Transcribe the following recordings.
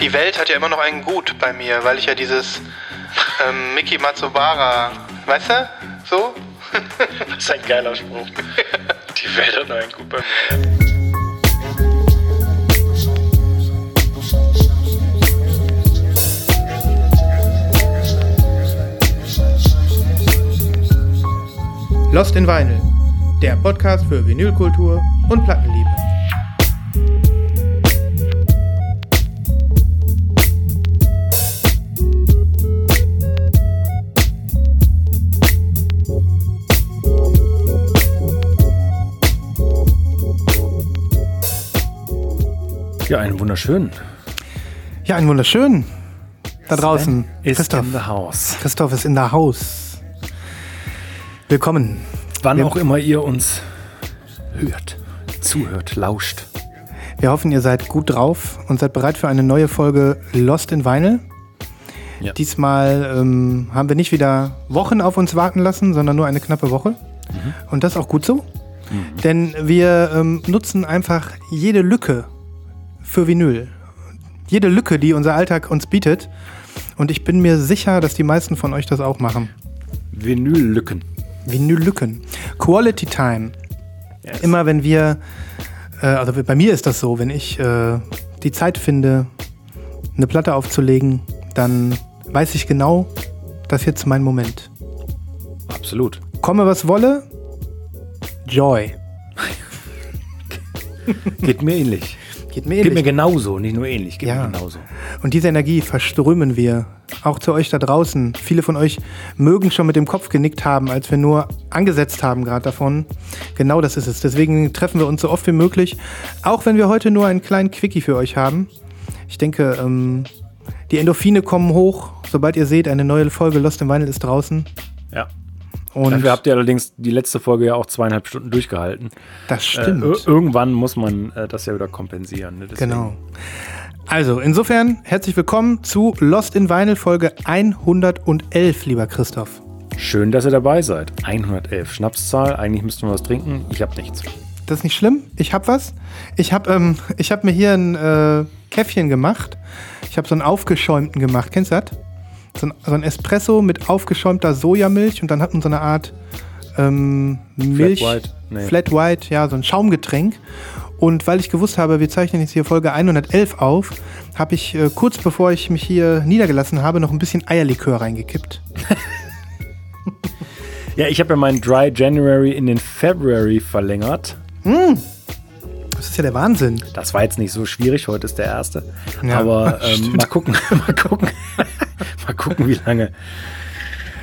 Die Welt hat ja immer noch ein Gut bei mir, weil ich ja dieses ähm, Miki Matsubara, weißt du? So? Das ist ein geiler Spruch. Die Welt hat noch ein Gut bei mir. Lost in Vinyl, der Podcast für Vinylkultur und Plattenliebe. Ja, einen wunderschönen. Ja, einen wunderschönen. Da draußen. Ist Christoph. in the house. Christoph ist in der Haus. Willkommen. Wann Wir- auch immer ihr uns hört, zuhört, lauscht. Wir hoffen, ihr seid gut drauf und seid bereit für eine neue Folge Lost in Vinyl. Ja. Diesmal ähm, haben wir nicht wieder Wochen auf uns warten lassen, sondern nur eine knappe Woche. Und das ist auch gut so. Denn wir ähm, nutzen einfach jede Lücke für Vinyl. Jede Lücke, die unser Alltag uns bietet. Und ich bin mir sicher, dass die meisten von euch das auch machen. Vinyl-Lücken. Vinyl-Lücken. Quality Time. Yes. Immer wenn wir, äh, also bei mir ist das so, wenn ich äh, die Zeit finde, eine Platte aufzulegen, dann weiß ich genau, das ist jetzt mein Moment. Absolut. Komme was wolle, Joy. Geht mir ähnlich. Geht mir Geht mir genauso, nicht nur ähnlich, geht Ja. mir genauso. Und diese Energie verströmen wir auch zu euch da draußen. Viele von euch mögen schon mit dem Kopf genickt haben, als wir nur angesetzt haben gerade davon. Genau das ist es. Deswegen treffen wir uns so oft wie möglich, auch wenn wir heute nur einen kleinen Quickie für euch haben. Ich denke, ähm, die Endorphine kommen hoch. Sobald ihr seht, eine neue Folge Lost in Vinyl ist draußen. Ja. Und Dafür habt ihr allerdings die letzte Folge ja auch zweieinhalb Stunden durchgehalten. das Äh, stimmt. ir- irgendwann muss man äh, das ja wieder kompensieren. Ne? Genau. Also, insofern herzlich willkommen zu Lost in Vinyl Folge 111, lieber Christoph. Schön, dass ihr dabei seid. 111 Schnapszahl. Eigentlich müssten wir was trinken. Ich habe nichts. Das ist nicht schlimm. Ich hab was. Ich hab, ähm, ich hab mir hier ein äh, Käffchen gemacht. Ich habe so einen aufgeschäumten gemacht. Kennst du das? So ein, so ein Espresso mit aufgeschäumter Sojamilch und dann hat man so eine Art ähm, Milch. White? Nee. Flat White, ja, so ein Schaumgetränk. Und weil ich gewusst habe, wir zeichnen jetzt hier Folge 111 auf, habe ich äh, kurz bevor ich mich hier niedergelassen habe, noch ein bisschen Eierlikör reingekippt. Ja, ich habe ja meinen Dry January in den February verlängert. Das ist ja der Wahnsinn. Das war jetzt nicht so schwierig. Heute ist der erste. Ja, Aber ähm, mal gucken, mal gucken, mal gucken, wie lange.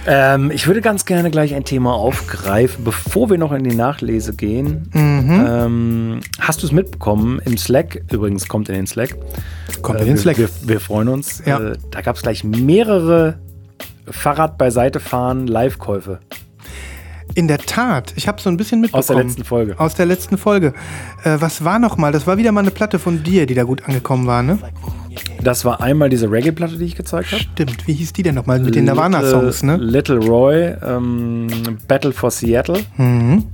Ähm, ich würde ganz gerne gleich ein Thema aufgreifen, bevor wir noch in die Nachlese gehen. Mhm. Ähm, hast du es mitbekommen im Slack? Übrigens kommt in den Slack. Kommt Äh, in den wir, Slack. Wir, wir freuen uns. Ja. Äh, da gab es gleich mehrere Fahrrad beiseite fahren Live-Käufe In der Tat, ich habe so ein bisschen mitbekommen. aus der letzten Folge. Aus der letzten Folge. Äh, was war noch mal? Das war wieder mal eine Platte von dir, die da gut angekommen war, ne? Das war einmal diese Reggae-Platte, die ich gezeigt habe. Stimmt. Wie hieß die denn noch mal? Mit den Nirvana-Songs, ne? Little Roy, ähm, Battle for Seattle. Mhm.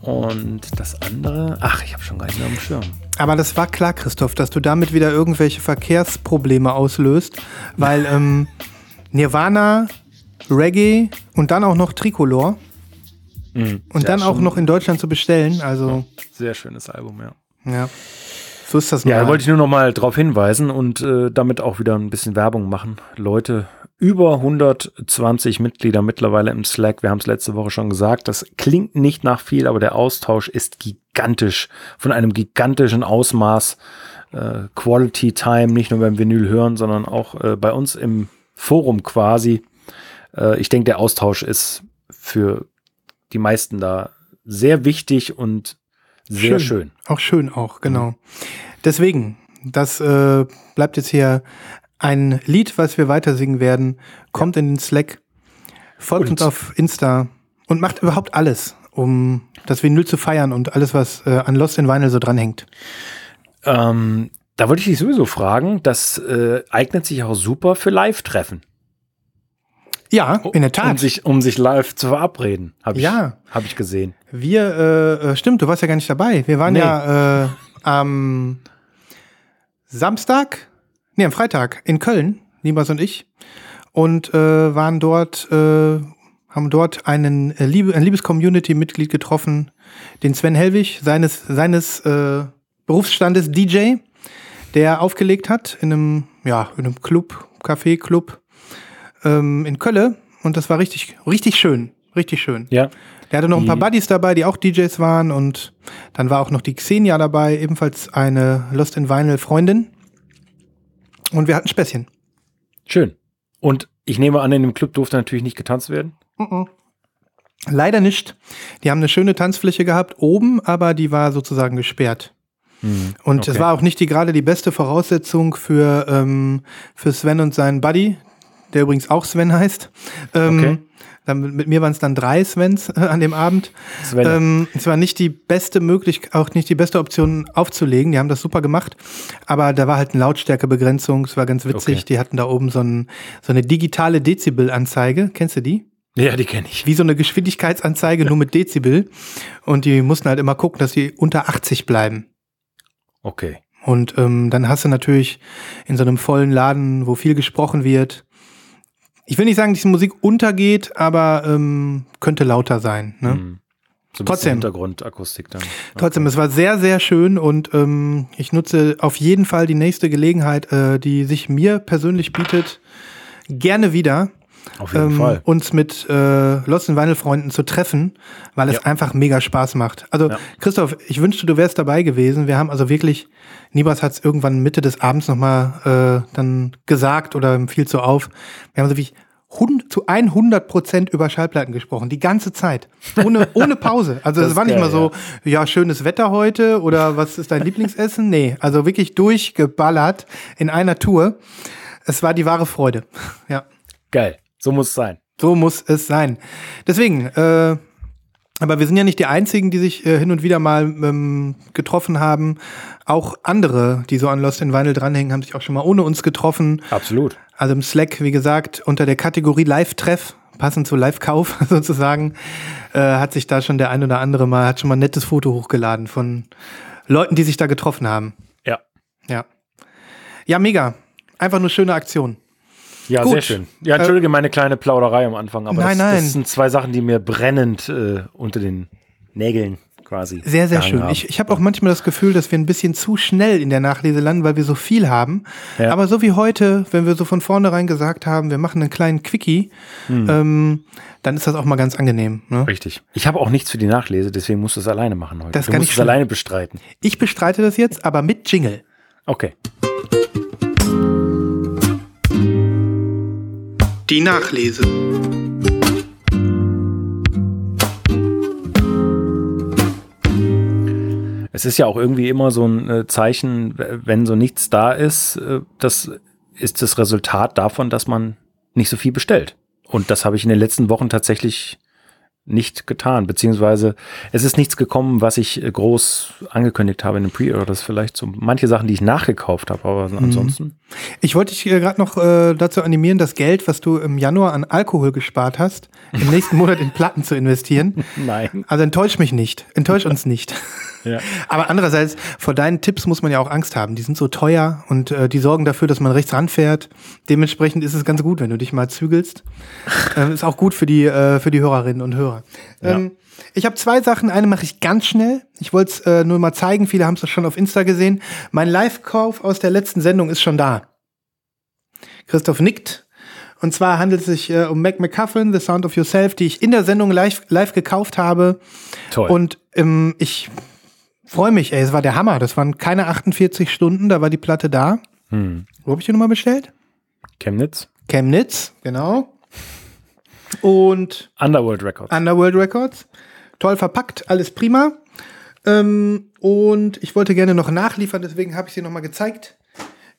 Und das andere, ach, ich habe schon gar nicht mehr dem Schirm. Aber das war klar, Christoph, dass du damit wieder irgendwelche Verkehrsprobleme auslöst, weil ähm, Nirvana, Reggae und dann auch noch Tricolor Mhm. und Ja, dann auch noch in Deutschland zu bestellen. Also, Sehr schönes Album, ja. ja. So ist das Ja, da mal. wollte ich nur noch mal darauf hinweisen und äh, damit auch wieder ein bisschen Werbung machen. Leute, über 120 Mitglieder mittlerweile im Slack. Wir haben es letzte Woche schon gesagt. Das klingt nicht nach viel, aber der Austausch ist gigantisch. Von einem gigantischen Ausmaß. Äh, Quality Time, nicht nur beim Vinyl hören, sondern auch äh, bei uns im Forum quasi. Äh, ich denke, der Austausch ist für die meisten da sehr wichtig und sehr schön. Auch schön auch, genau. Deswegen, das äh, bleibt jetzt hier ein Lied, was wir weiter singen werden. Kommt in den Slack, folgt Und- uns auf Insta und macht überhaupt alles, um das Vinyl zu feiern und alles, was äh, an Lost in Vinyl so dranhängt. Ähm, da wollte ich dich sowieso fragen, das äh, eignet sich auch super für Live-Treffen. Ja, in der Tat. Um sich, um sich live zu verabreden, habe ich, Ja. hab ich gesehen. Wir, äh, äh, stimmt, du warst ja gar nicht dabei. Wir waren Nee. ja äh, am Samstag, nee, am Freitag in Köln, Nibas und ich, und äh, waren dort, äh, haben dort einen äh, Liebe, ein liebes Community-Mitglied getroffen, den Sven Helwig, seines, seines äh, Berufsstandes DJ, der aufgelegt hat in einem, ja, in einem Club, Café-Club ähm, in Köln. Und das war richtig, richtig schön. Richtig schön. Ja. Der hatte noch ein paar Die- Buddies dabei, die auch DJs waren. Und dann war auch noch die Xenia dabei, ebenfalls eine Lost in Vinyl Freundin. Und wir hatten Späßchen. Schön. Und ich nehme an, in dem Club durfte natürlich nicht getanzt werden. Leider nicht. Die haben eine schöne Tanzfläche gehabt oben, aber die war sozusagen gesperrt. Und es okay. war auch nicht die gerade die beste Voraussetzung für, ähm, für Sven und seinen Buddy, der übrigens auch Sven heißt. Ähm, Okay. dann, mit mir waren es dann drei Svens äh, an dem Abend. Sven. Ähm, es war nicht die beste Möglichkeit, auch nicht die beste Option aufzulegen. Die haben das super gemacht. Aber da war halt eine Lautstärkebegrenzung. Es war ganz witzig. Okay. Die hatten da oben so, ein, so eine digitale Dezibelanzeige. Kennst du die? Ja, die kenne ich. wie so eine Geschwindigkeitsanzeige, nur mit Dezibel. Und die mussten halt immer gucken, dass die unter 80 bleiben. Okay. Und ähm, dann hast du natürlich in so einem vollen Laden, wo viel gesprochen wird. Ich will nicht sagen, dass die Musik untergeht, aber ähm, könnte lauter sein. Ne? Hm. So Trotzdem. Hintergrundakustik dann. Trotzdem, es war sehr, sehr schön und ähm, ich nutze auf jeden Fall die nächste Gelegenheit, äh, die sich mir persönlich bietet, gerne wieder. Auf jeden ähm, Fall. uns mit äh, Lost in Vinyl Freunden zu treffen, weil es Ja. einfach mega Spaß macht. Also Ja. Christoph, ich wünschte, du wärst dabei gewesen. Wir haben also wirklich, Nibas hat es irgendwann Mitte des Abends nochmal äh, dann gesagt oder fiel so auf. Wir haben so wie zu 100 Prozent über Schallplatten gesprochen, die ganze Zeit, ohne, ohne Pause. Also es war nicht geil, mal so, ja. schönes Wetter heute oder was ist dein Lieblingsessen? Nee, also wirklich durchgeballert in einer Tour. Es war die wahre Freude. Ja. Geil. So muss es sein. So muss es sein. Deswegen, äh, aber wir sind ja nicht die Einzigen, die sich äh, hin und wieder mal ähm, getroffen haben. Auch andere, die so an Lost in Vinyl dranhängen, haben sich auch schon mal ohne uns getroffen. Absolut. Also im Slack, wie gesagt, unter der Kategorie Live-Treff, passend zu Live-Kauf sozusagen, äh, hat sich da schon der ein oder andere mal, hat schon mal ein nettes Foto hochgeladen von Leuten, die sich da getroffen haben. Ja. Ja. Ja, mega. Einfach nur schöne Aktion. Ja, Gut. sehr schön. Ja, entschuldige meine kleine Plauderei am Anfang, aber Nein, das, nein. das sind zwei Sachen, die mir brennend äh, unter den Nägeln quasi. Sehr, sehr schön. haben. Ich, ich habe auch manchmal das Gefühl, dass wir ein bisschen zu schnell in der Nachlese landen, weil wir so viel haben. Ja. Aber so wie heute, wenn wir so von vornherein gesagt haben, wir machen einen kleinen Quickie, Hm. ähm, dann ist das auch mal ganz angenehm. Ne? Richtig. Ich habe auch nichts für die Nachlese, deswegen musst du es alleine machen heute. Das du kann musst ich es alleine bestreiten. Ich bestreite das jetzt, aber mit Jingle. Okay. Die Nachlese. Es ist ja auch irgendwie immer so ein äh, Zeichen, wenn so nichts da ist, äh, das ist das Resultat davon, dass man nicht so viel bestellt. Und das habe ich in den letzten Wochen tatsächlich nicht getan, beziehungsweise es ist nichts gekommen, was ich äh, groß angekündigt habe in den Pre-Orders, vielleicht so manche Sachen, die ich nachgekauft habe, aber ansonsten. Ich wollte dich äh, gerade noch äh, dazu animieren, das Geld, was du im Januar an Alkohol gespart hast, im nächsten Monat in Platten zu investieren. Nein. Also enttäusch mich nicht. Enttäusch uns nicht. Ja. Aber andererseits, vor deinen Tipps muss man ja auch Angst haben. Die sind so teuer und äh, die sorgen dafür, dass man rechts ranfährt. Dementsprechend ist es ganz gut, wenn du dich mal zügelst. ähm, ist auch gut für die, äh, für die Hörerinnen und Hörer. Ähm, ich habe zwei Sachen. Eine mache ich ganz schnell. Ich wollte es äh, nur mal zeigen. Viele haben es schon auf Insta gesehen. Mein Live-Kauf aus der letzten Sendung ist schon da. Christoph nickt. Und zwar handelt es sich äh, um Mac McCuffin, The Sound of Yourself, die ich in der Sendung live, live gekauft habe. Toll. Und ähm, ich freue mich, ey, es war der Hammer. Das waren keine 48 Stunden, da war die Platte da. Hm. Wo habe ich die nochmal bestellt? Chemnitz. Chemnitz, genau. Und Underworld Records. Underworld Records. Toll verpackt, alles prima. Ähm, und ich wollte gerne noch nachliefern, deswegen habe ich sie nochmal gezeigt.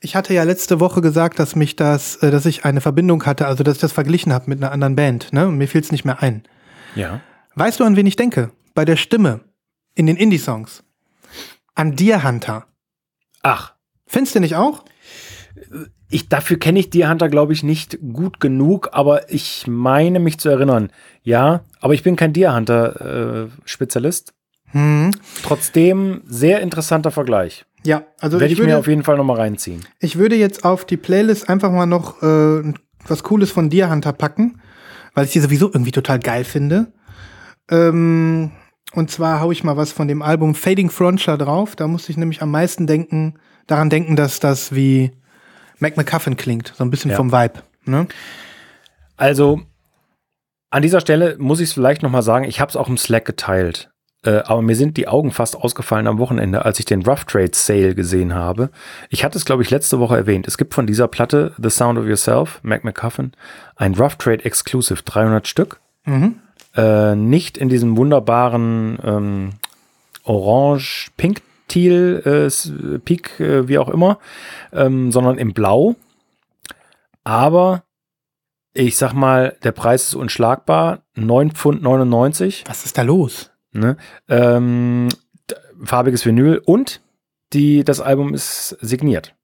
Ich hatte ja letzte Woche gesagt, dass mich das, äh, dass ich eine Verbindung hatte, also dass ich das verglichen habe mit einer anderen Band, ne? Und mir fiel es nicht mehr ein. ja. Weißt du, an wen ich denke? Bei der Stimme in den Indie-Songs. An Deer Hunter. Ach, Findest du nicht auch? Ich, dafür kenne ich Deer Hunter, glaube ich, nicht gut genug, aber ich meine mich zu erinnern. Ja, aber ich bin kein Deer Hunter äh, Spezialist. Hm. Trotzdem sehr interessanter Vergleich. Ja, also Werde ich ich, würde, mir auf jeden Fall nochmal reinziehen. ich würde jetzt auf die Playlist einfach mal noch äh, was Cooles von dir, Hunter, packen, weil ich die sowieso irgendwie total geil finde. Ähm, und zwar hau ich mal was von dem Album Fading Frontier drauf. Da musste ich nämlich am meisten denken, daran denken, dass das wie Mac McCuffin klingt, so ein bisschen Ja. vom Vibe. Ne? Also, an dieser Stelle muss ich es vielleicht nochmal sagen, ich habe es auch im Slack geteilt. Äh, aber mir sind die Augen fast ausgefallen am Wochenende, als ich den Rough Trade Sale gesehen habe. Ich hatte es, glaube ich, letzte Woche erwähnt. Es gibt von dieser Platte The Sound of Yourself, Mac McCuffin, ein Rough Trade Exclusive, 300 Stück. Mhm. Äh, nicht in diesem wunderbaren ähm, Orange, Teal, äh, Peak, äh, wie auch immer, ähm, sondern im Blau. Aber ich sag mal, der Preis ist unschlagbar. 9,99 Pfund. Was ist da los? Ne? Ähm, farbiges Vinyl und die, das Album ist signiert.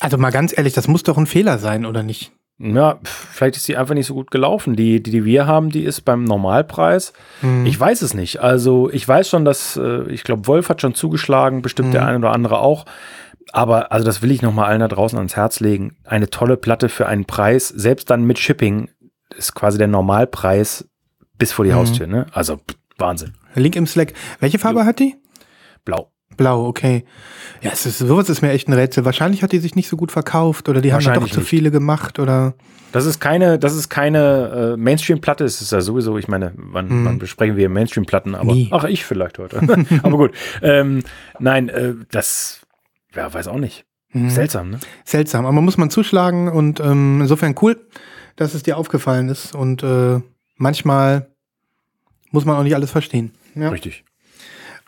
Also mal ganz ehrlich, das muss doch ein Fehler sein, oder nicht? Ja, vielleicht ist die einfach nicht so gut gelaufen. Die, die, die wir haben, die ist beim Normalpreis. Hm. Ich weiß es nicht. Also ich weiß schon, dass, äh, ich glaube, Wolf hat schon zugeschlagen, bestimmt der Mhm. eine oder andere auch. Aber also das will ich noch mal allen da draußen ans Herz legen. Eine tolle Platte für einen Preis, selbst dann mit Shipping, ist quasi der Normalpreis bis vor die Mhm. Haustür. Ne? Also Wahnsinn. Link im Slack. Welche Farbe hat die? Blau. Blau, okay. Ja, es ist, sowas ist mir echt ein Rätsel. Wahrscheinlich hat die sich nicht so gut verkauft oder die haben doch zu nicht. viele gemacht oder. Das ist keine, das ist keine äh, Mainstream-Platte, es ist ja sowieso, ich meine, wann, Mhm. wann besprechen wir Mainstream-Platten, aber Nie. ach, ich vielleicht heute. aber gut. Ähm, nein, äh, das, ja, weiß auch nicht. Mhm. Seltsam, ne? Seltsam, aber muss man zuschlagen und ähm, insofern cool, dass es dir aufgefallen ist und äh, manchmal muss man auch nicht alles verstehen. Ja. Richtig.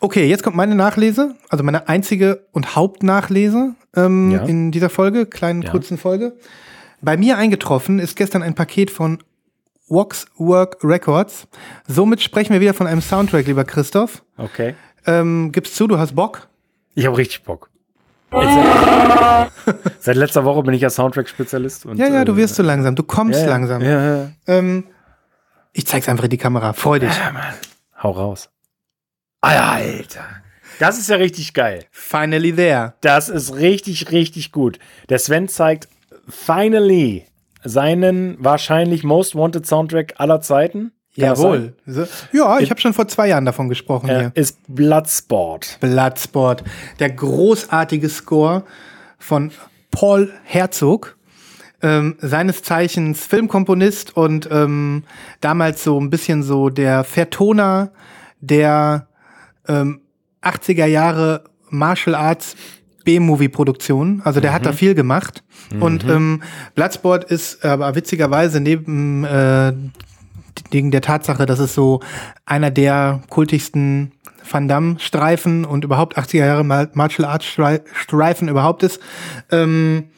Okay, jetzt kommt meine Nachlese, also meine einzige und Hauptnachlese ähm, Ja. in dieser Folge, kleinen Ja. kurzen Folge. Bei mir eingetroffen ist gestern ein Paket von Waxwork Records. Somit sprechen wir wieder von einem Soundtrack, lieber Christoph. Okay. Ähm, gibst zu, du hast Bock? Ich habe richtig Bock. Seit letzter Woche bin ich ja Soundtrack-Spezialist. und, Ja, ja, du äh, wirst so langsam, du kommst ja, langsam. Ja, ja. Ähm, ich zeig's einfach in die Kamera, freu dich. ja, Mann. Hau raus. Alter. Das ist ja richtig geil. Finally there. Das ist richtig, richtig gut. Der Sven zeigt finally seinen wahrscheinlich Most Wanted Soundtrack aller Zeiten. Kann? Jawohl. Ja, ich habe schon vor zwei Jahren davon gesprochen hier. Er ist Bloodsport. Bloodsport. Der großartige Score von Paul Herzog. Ähm, seines Zeichens Filmkomponist und ähm, damals so ein bisschen so der Vertoner der ähm, 80er Jahre Martial Arts B-Movie-Produktion. Also der hat da viel gemacht. Und ähm, Bloodsport ist aber witzigerweise neben äh, wegen der Tatsache, dass es so einer der kultigsten Van Damme-Streifen und überhaupt 80er Jahre Mar- Martial Arts Strei- Streifen überhaupt ist. Ähm,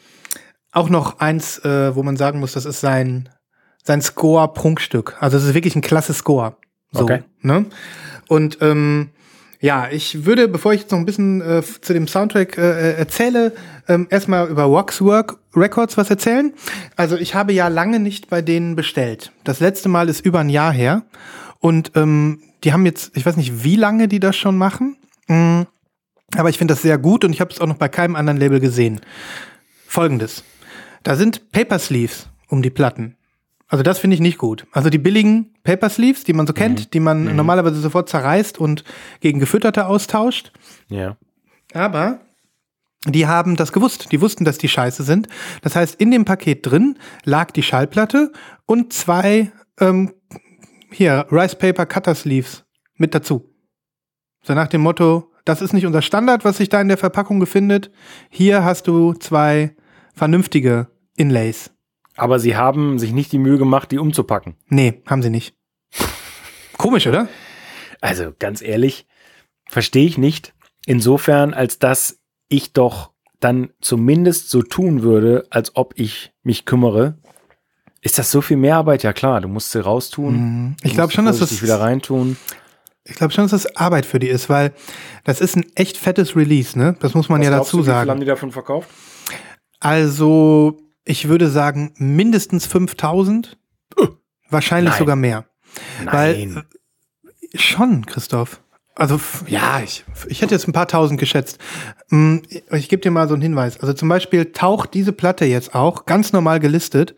auch noch eins, äh, wo man sagen muss, das ist sein, sein Score-Prunkstück. Also es ist wirklich ein klasse Score. So, Okay. Ne? Und ähm, ja, ich würde, bevor ich jetzt noch ein bisschen äh, zu dem Soundtrack äh, erzähle, ähm, erstmal über Waxwork Records was erzählen. Also ich habe ja lange nicht bei denen bestellt. Das letzte Mal ist über ein Jahr her. Und ähm, die haben jetzt, ich weiß nicht, wie lange die das schon machen. Mm, aber ich finde das sehr gut und ich habe es auch noch bei keinem anderen Label gesehen. Folgendes. Da sind Paper Sleeves um die Platten. Also das finde ich nicht gut. Also die billigen Paper Sleeves, die man so kennt, die man normalerweise sofort zerreißt und gegen gefütterte austauscht. Ja. Aber die haben das gewusst. Die wussten, dass die scheiße sind. Das heißt, in dem Paket drin lag die Schallplatte und zwei ähm, hier Rice Paper Cutter Sleeves mit dazu. So nach dem Motto, das ist nicht unser Standard, was sich da in der Verpackung befindet. Hier hast du zwei vernünftige Inlays. Aber sie haben sich nicht die Mühe gemacht, die umzupacken. Nee, haben sie nicht. Komisch, oder? Also ganz ehrlich, verstehe ich nicht. Insofern, als dass ich doch dann zumindest so tun würde, als ob ich mich kümmere. Ist das so viel Mehrarbeit? Ja klar, du musst sie raustun. Mhm. Ich glaube schon, dass das wieder reintun. ich glaube schon, dass das Arbeit für die ist, weil das ist ein echt fettes Release, ne? Das muss man Was ja dazu du, wie viel sagen. haben die davon verkauft? Also, ich würde sagen, mindestens 5000. Wahrscheinlich Nein. sogar mehr. Nein. Schon, Christoph. Also ja, ich, ich hätte jetzt ein paar tausend geschätzt. Mm, Ich gebe dir mal so einen Hinweis. Also zum Beispiel taucht diese Platte jetzt auch ganz normal gelistet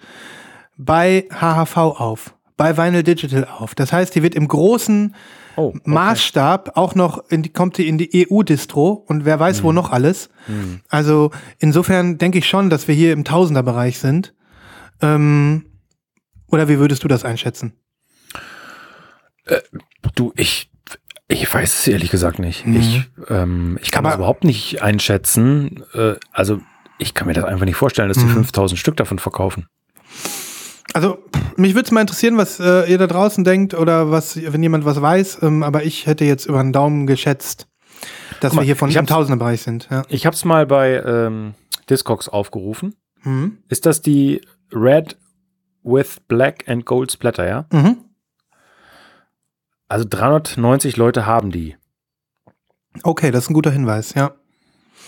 bei HHV auf, bei Vinyl Digital auf. Das heißt, die wird im großen Oh, okay. Maßstab auch noch in die, kommt die in die EU-Distro und wer weiß wo Hm. noch alles. Also insofern denke ich schon, dass wir hier im Tausenderbereich sind. Ähm, oder wie würdest du das einschätzen? Du, ich, ich weiß es ehrlich gesagt nicht. Mhm. Ich, ähm, ich kann Aber- das überhaupt nicht einschätzen. Äh, also, ich kann mir das einfach nicht vorstellen, dass die Mhm. 5000 Stück davon verkaufen. Also, mich würde es mal interessieren, was äh, ihr da draußen denkt oder was, wenn jemand was weiß. Ähm, aber ich hätte jetzt über den Daumen geschätzt, dass mal, wir hier von im Tausenderbereich sind. Ja. Ich habe es mal bei ähm, Discogs aufgerufen. Mhm. Ist das die Red with Black and Gold Splatter, ja? Mhm. Also 390 Leute haben die. Okay, das ist ein guter Hinweis, ja.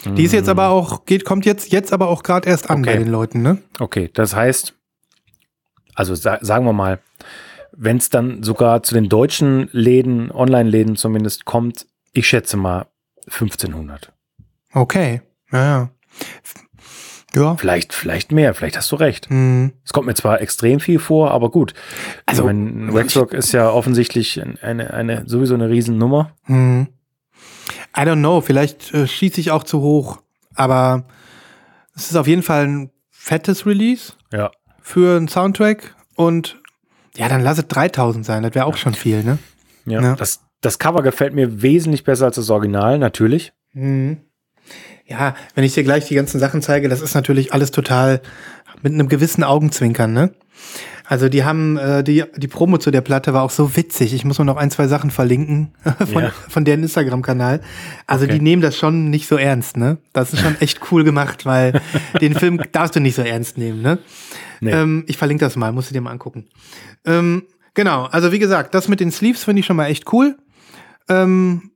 Die ist jetzt aber auch, geht, kommt jetzt, jetzt aber auch gerade erst an Okay. bei den Leuten, ne? Okay, das heißt, also sa sagen wir mal, wenn es dann sogar zu den deutschen Läden, Online-Läden zumindest kommt, ich schätze mal 1500. Okay, ja, ja. Ja. Vielleicht, vielleicht mehr, vielleicht hast du recht. Mhm. Es kommt mir zwar extrem viel vor, aber gut. Also, mein Waxrock ist ja offensichtlich eine, eine, sowieso eine Riesennummer. Mhm. I don't know, vielleicht äh, schieße ich auch zu hoch, aber es ist auf jeden Fall ein fettes Release Ja. Für einen Soundtrack und ja, dann lass es 3000 sein, das wäre auch schon viel, ne? Ja. Ja. Das, das Cover gefällt mir wesentlich besser als das Original, natürlich. Mhm. Ja, wenn ich dir gleich die ganzen Sachen zeige, das ist natürlich alles total mit einem gewissen Augenzwinkern, ne? Also die haben, äh, die, die Promo zu der Platte war auch so witzig. Ich muss mir noch ein, zwei Sachen verlinken von, Ja. von deren Instagram-Kanal. Also Okay. die nehmen das schon nicht so ernst, ne? Das ist schon echt cool gemacht, weil den Film darfst du nicht so ernst nehmen, ne? Nee. Ähm, ich verlinke das mal, musst du dir mal angucken. Ähm, genau, also wie gesagt, das mit den Sleeves finde ich schon mal echt cool. Ähm,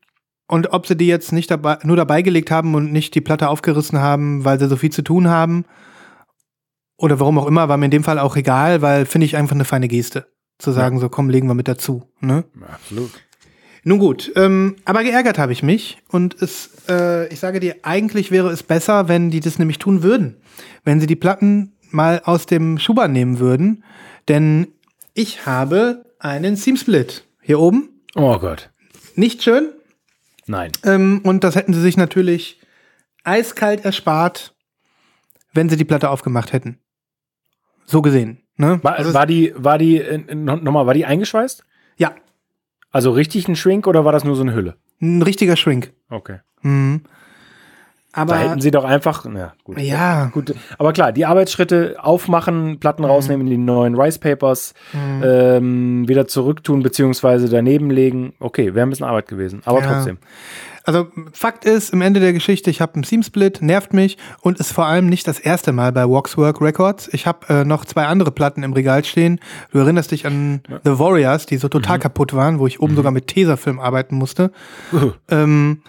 und ob sie die jetzt nicht dabei, nur dabei gelegt haben und nicht die Platte aufgerissen haben, weil sie so viel zu tun haben, oder warum auch immer, war mir in dem Fall auch egal, weil finde ich einfach eine feine Geste. Zu sagen, so komm, legen wir mit dazu. Ne? Absolut. Nun gut, ähm, aber geärgert habe ich mich und es, äh, ich sage dir, eigentlich wäre es besser, wenn die das nämlich tun würden. Wenn sie die Platten mal aus dem Schuber nehmen würden, denn ich habe einen Seam Split hier oben. Oh Gott. Nicht schön. Nein. Ähm, und das hätten sie sich natürlich eiskalt erspart, wenn sie die Platte aufgemacht hätten. So gesehen. Ne? War, Also war die, war die, äh, no- nochmal, war die eingeschweißt? ja, Also richtig ein Shrink oder war das nur so eine Hülle? ein richtiger Shrink. Okay. Mhm. Da Aber hätten sie doch einfach, na gut. ja, Gut, aber klar, die Arbeitsschritte aufmachen, Platten Mhm. rausnehmen, die neuen Rice Papers ähm, wieder zurücktun, beziehungsweise daneben legen. Okay, wäre ein bisschen Arbeit gewesen, aber Ja. trotzdem. Also Fakt ist, im Ende der Geschichte, ich habe einen Seam-Split, nervt mich und ist vor allem nicht das erste Mal bei Waxwork Records. Ich habe äh, noch zwei andere Platten im Regal stehen. Du erinnerst dich an The Warriors, die so total Mhm. kaputt waren, wo ich oben sogar mit Tesafilm arbeiten musste. Ähm,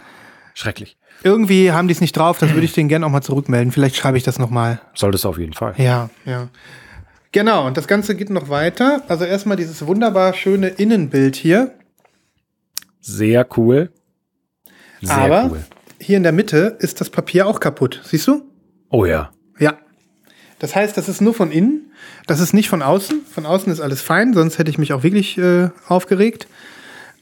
Schrecklich. irgendwie haben die es nicht drauf, das würde ich denen gerne auch mal zurückmelden. Vielleicht schreibe ich das nochmal. Solltest du auf jeden Fall. Ja, ja. Genau, und das Ganze geht noch weiter. Also erstmal dieses wunderbar schöne Innenbild hier. Sehr cool. Sehr Aber cool. hier in der Mitte ist das Papier auch kaputt. Siehst du? Oh ja. Ja. Das heißt, das ist nur von innen, das ist nicht von außen. Von außen ist alles fein, sonst hätte ich mich auch wirklich äh, aufgeregt.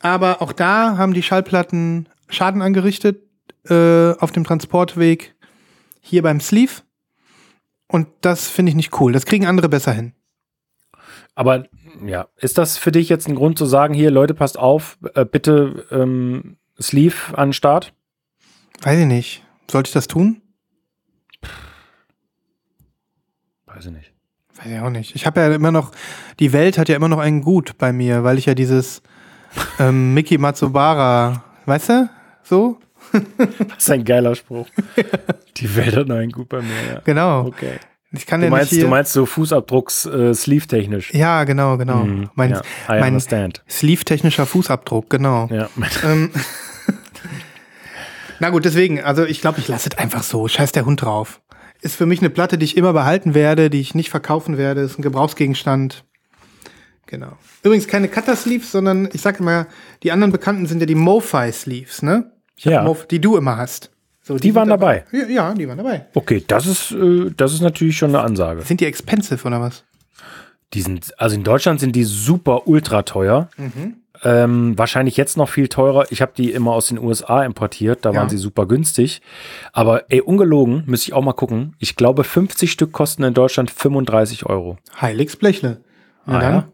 Aber auch da haben die Schallplatten Schaden angerichtet äh, auf dem Transportweg hier beim Sleeve. Und das finde ich nicht cool. Das kriegen andere besser hin. Aber ja, ist das für dich jetzt ein Grund zu sagen, hier, Leute, passt auf, äh, bitte ähm, Sleeve an den Start? Weiß ich nicht. Sollte ich das tun? Weiß ich nicht. Weiß ich auch nicht. Ich habe ja immer noch, die Welt hat ja immer noch einen Gut bei mir, weil ich ja dieses ähm, Miki Matsubara, weißt du? So? Das ist ein geiler Spruch. Die Welt hat noch einen gut bei mir, ja. Genau. Okay. Ich kann Du ja meinst, nicht hier. du meinst so Fußabdrucks äh, Sleeve-technisch. ja, genau, genau. Mhm, Mein, ja, I mein. Sleeve-technischer Fußabdruck, genau. Ja. Ähm, Na gut, deswegen, also ich glaube, ich lasse es einfach so. Scheiß der Hund drauf. Ist für mich eine Platte, die ich immer behalten werde, die ich nicht verkaufen werde. Ist ein Gebrauchsgegenstand. Genau. Übrigens keine Cutter-Sleeves, sondern ich sage immer, die anderen Bekannten sind ja die Mofi-Sleeves, ne? Ich hab Ja. Mof- die du immer hast. So, Die waren sind dabei. Ja, ja, die waren dabei. Okay, das ist, äh, das ist natürlich schon eine Ansage. Sind die expensive oder was? Die sind, also in Deutschland sind die super ultra teuer. Mhm. Ähm, wahrscheinlich jetzt noch viel teurer. Ich habe die immer aus den USA importiert, da Ja. waren sie super günstig. Aber ey, ungelogen, müsste ich auch mal gucken. Ich glaube, 50 Stück kosten in Deutschland 35 Euro. Heiligs Blechle. Ah, ja?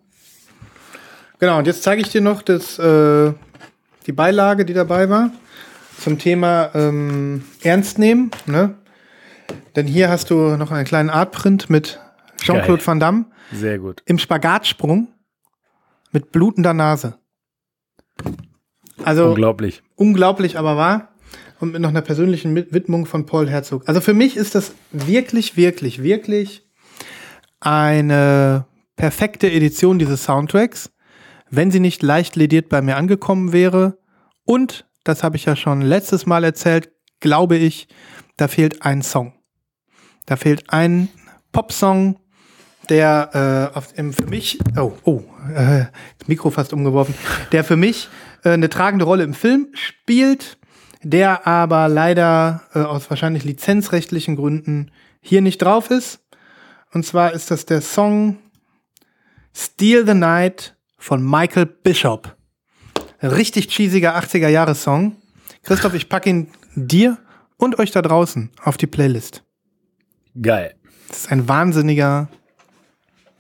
Genau, und jetzt zeige ich dir noch das, äh, die Beilage, die dabei war, zum Thema ähm, Ernst nehmen. Ne? Denn hier hast du noch einen kleinen Artprint mit Jean-Claude. Van Damme Sehr gut. im Spagatsprung mit blutender Nase. Also Unglaublich. unglaublich, aber wahr. Und mit noch einer persönlichen Widmung von Paul Herzog. Also für mich ist das wirklich, wirklich, wirklich eine perfekte Edition dieses Soundtracks, wenn sie nicht leicht lediert bei mir angekommen wäre. Und, das habe ich ja schon letztes Mal erzählt, glaube ich, da fehlt ein Song. Da fehlt ein Popsong, der äh, auf, im, für mich, oh, oh, äh, das Mikro fast umgeworfen, der für mich äh, eine tragende Rolle im Film spielt, der aber leider äh, aus wahrscheinlich lizenzrechtlichen Gründen hier nicht drauf ist. Und zwar ist das der Song Steal the Night von Michael Bishop. Ein richtig cheesiger 80er-Jahres-Song. Christoph, ich packe ihn dir und euch da draußen auf die Playlist. Geil. Das ist ein wahnsinniger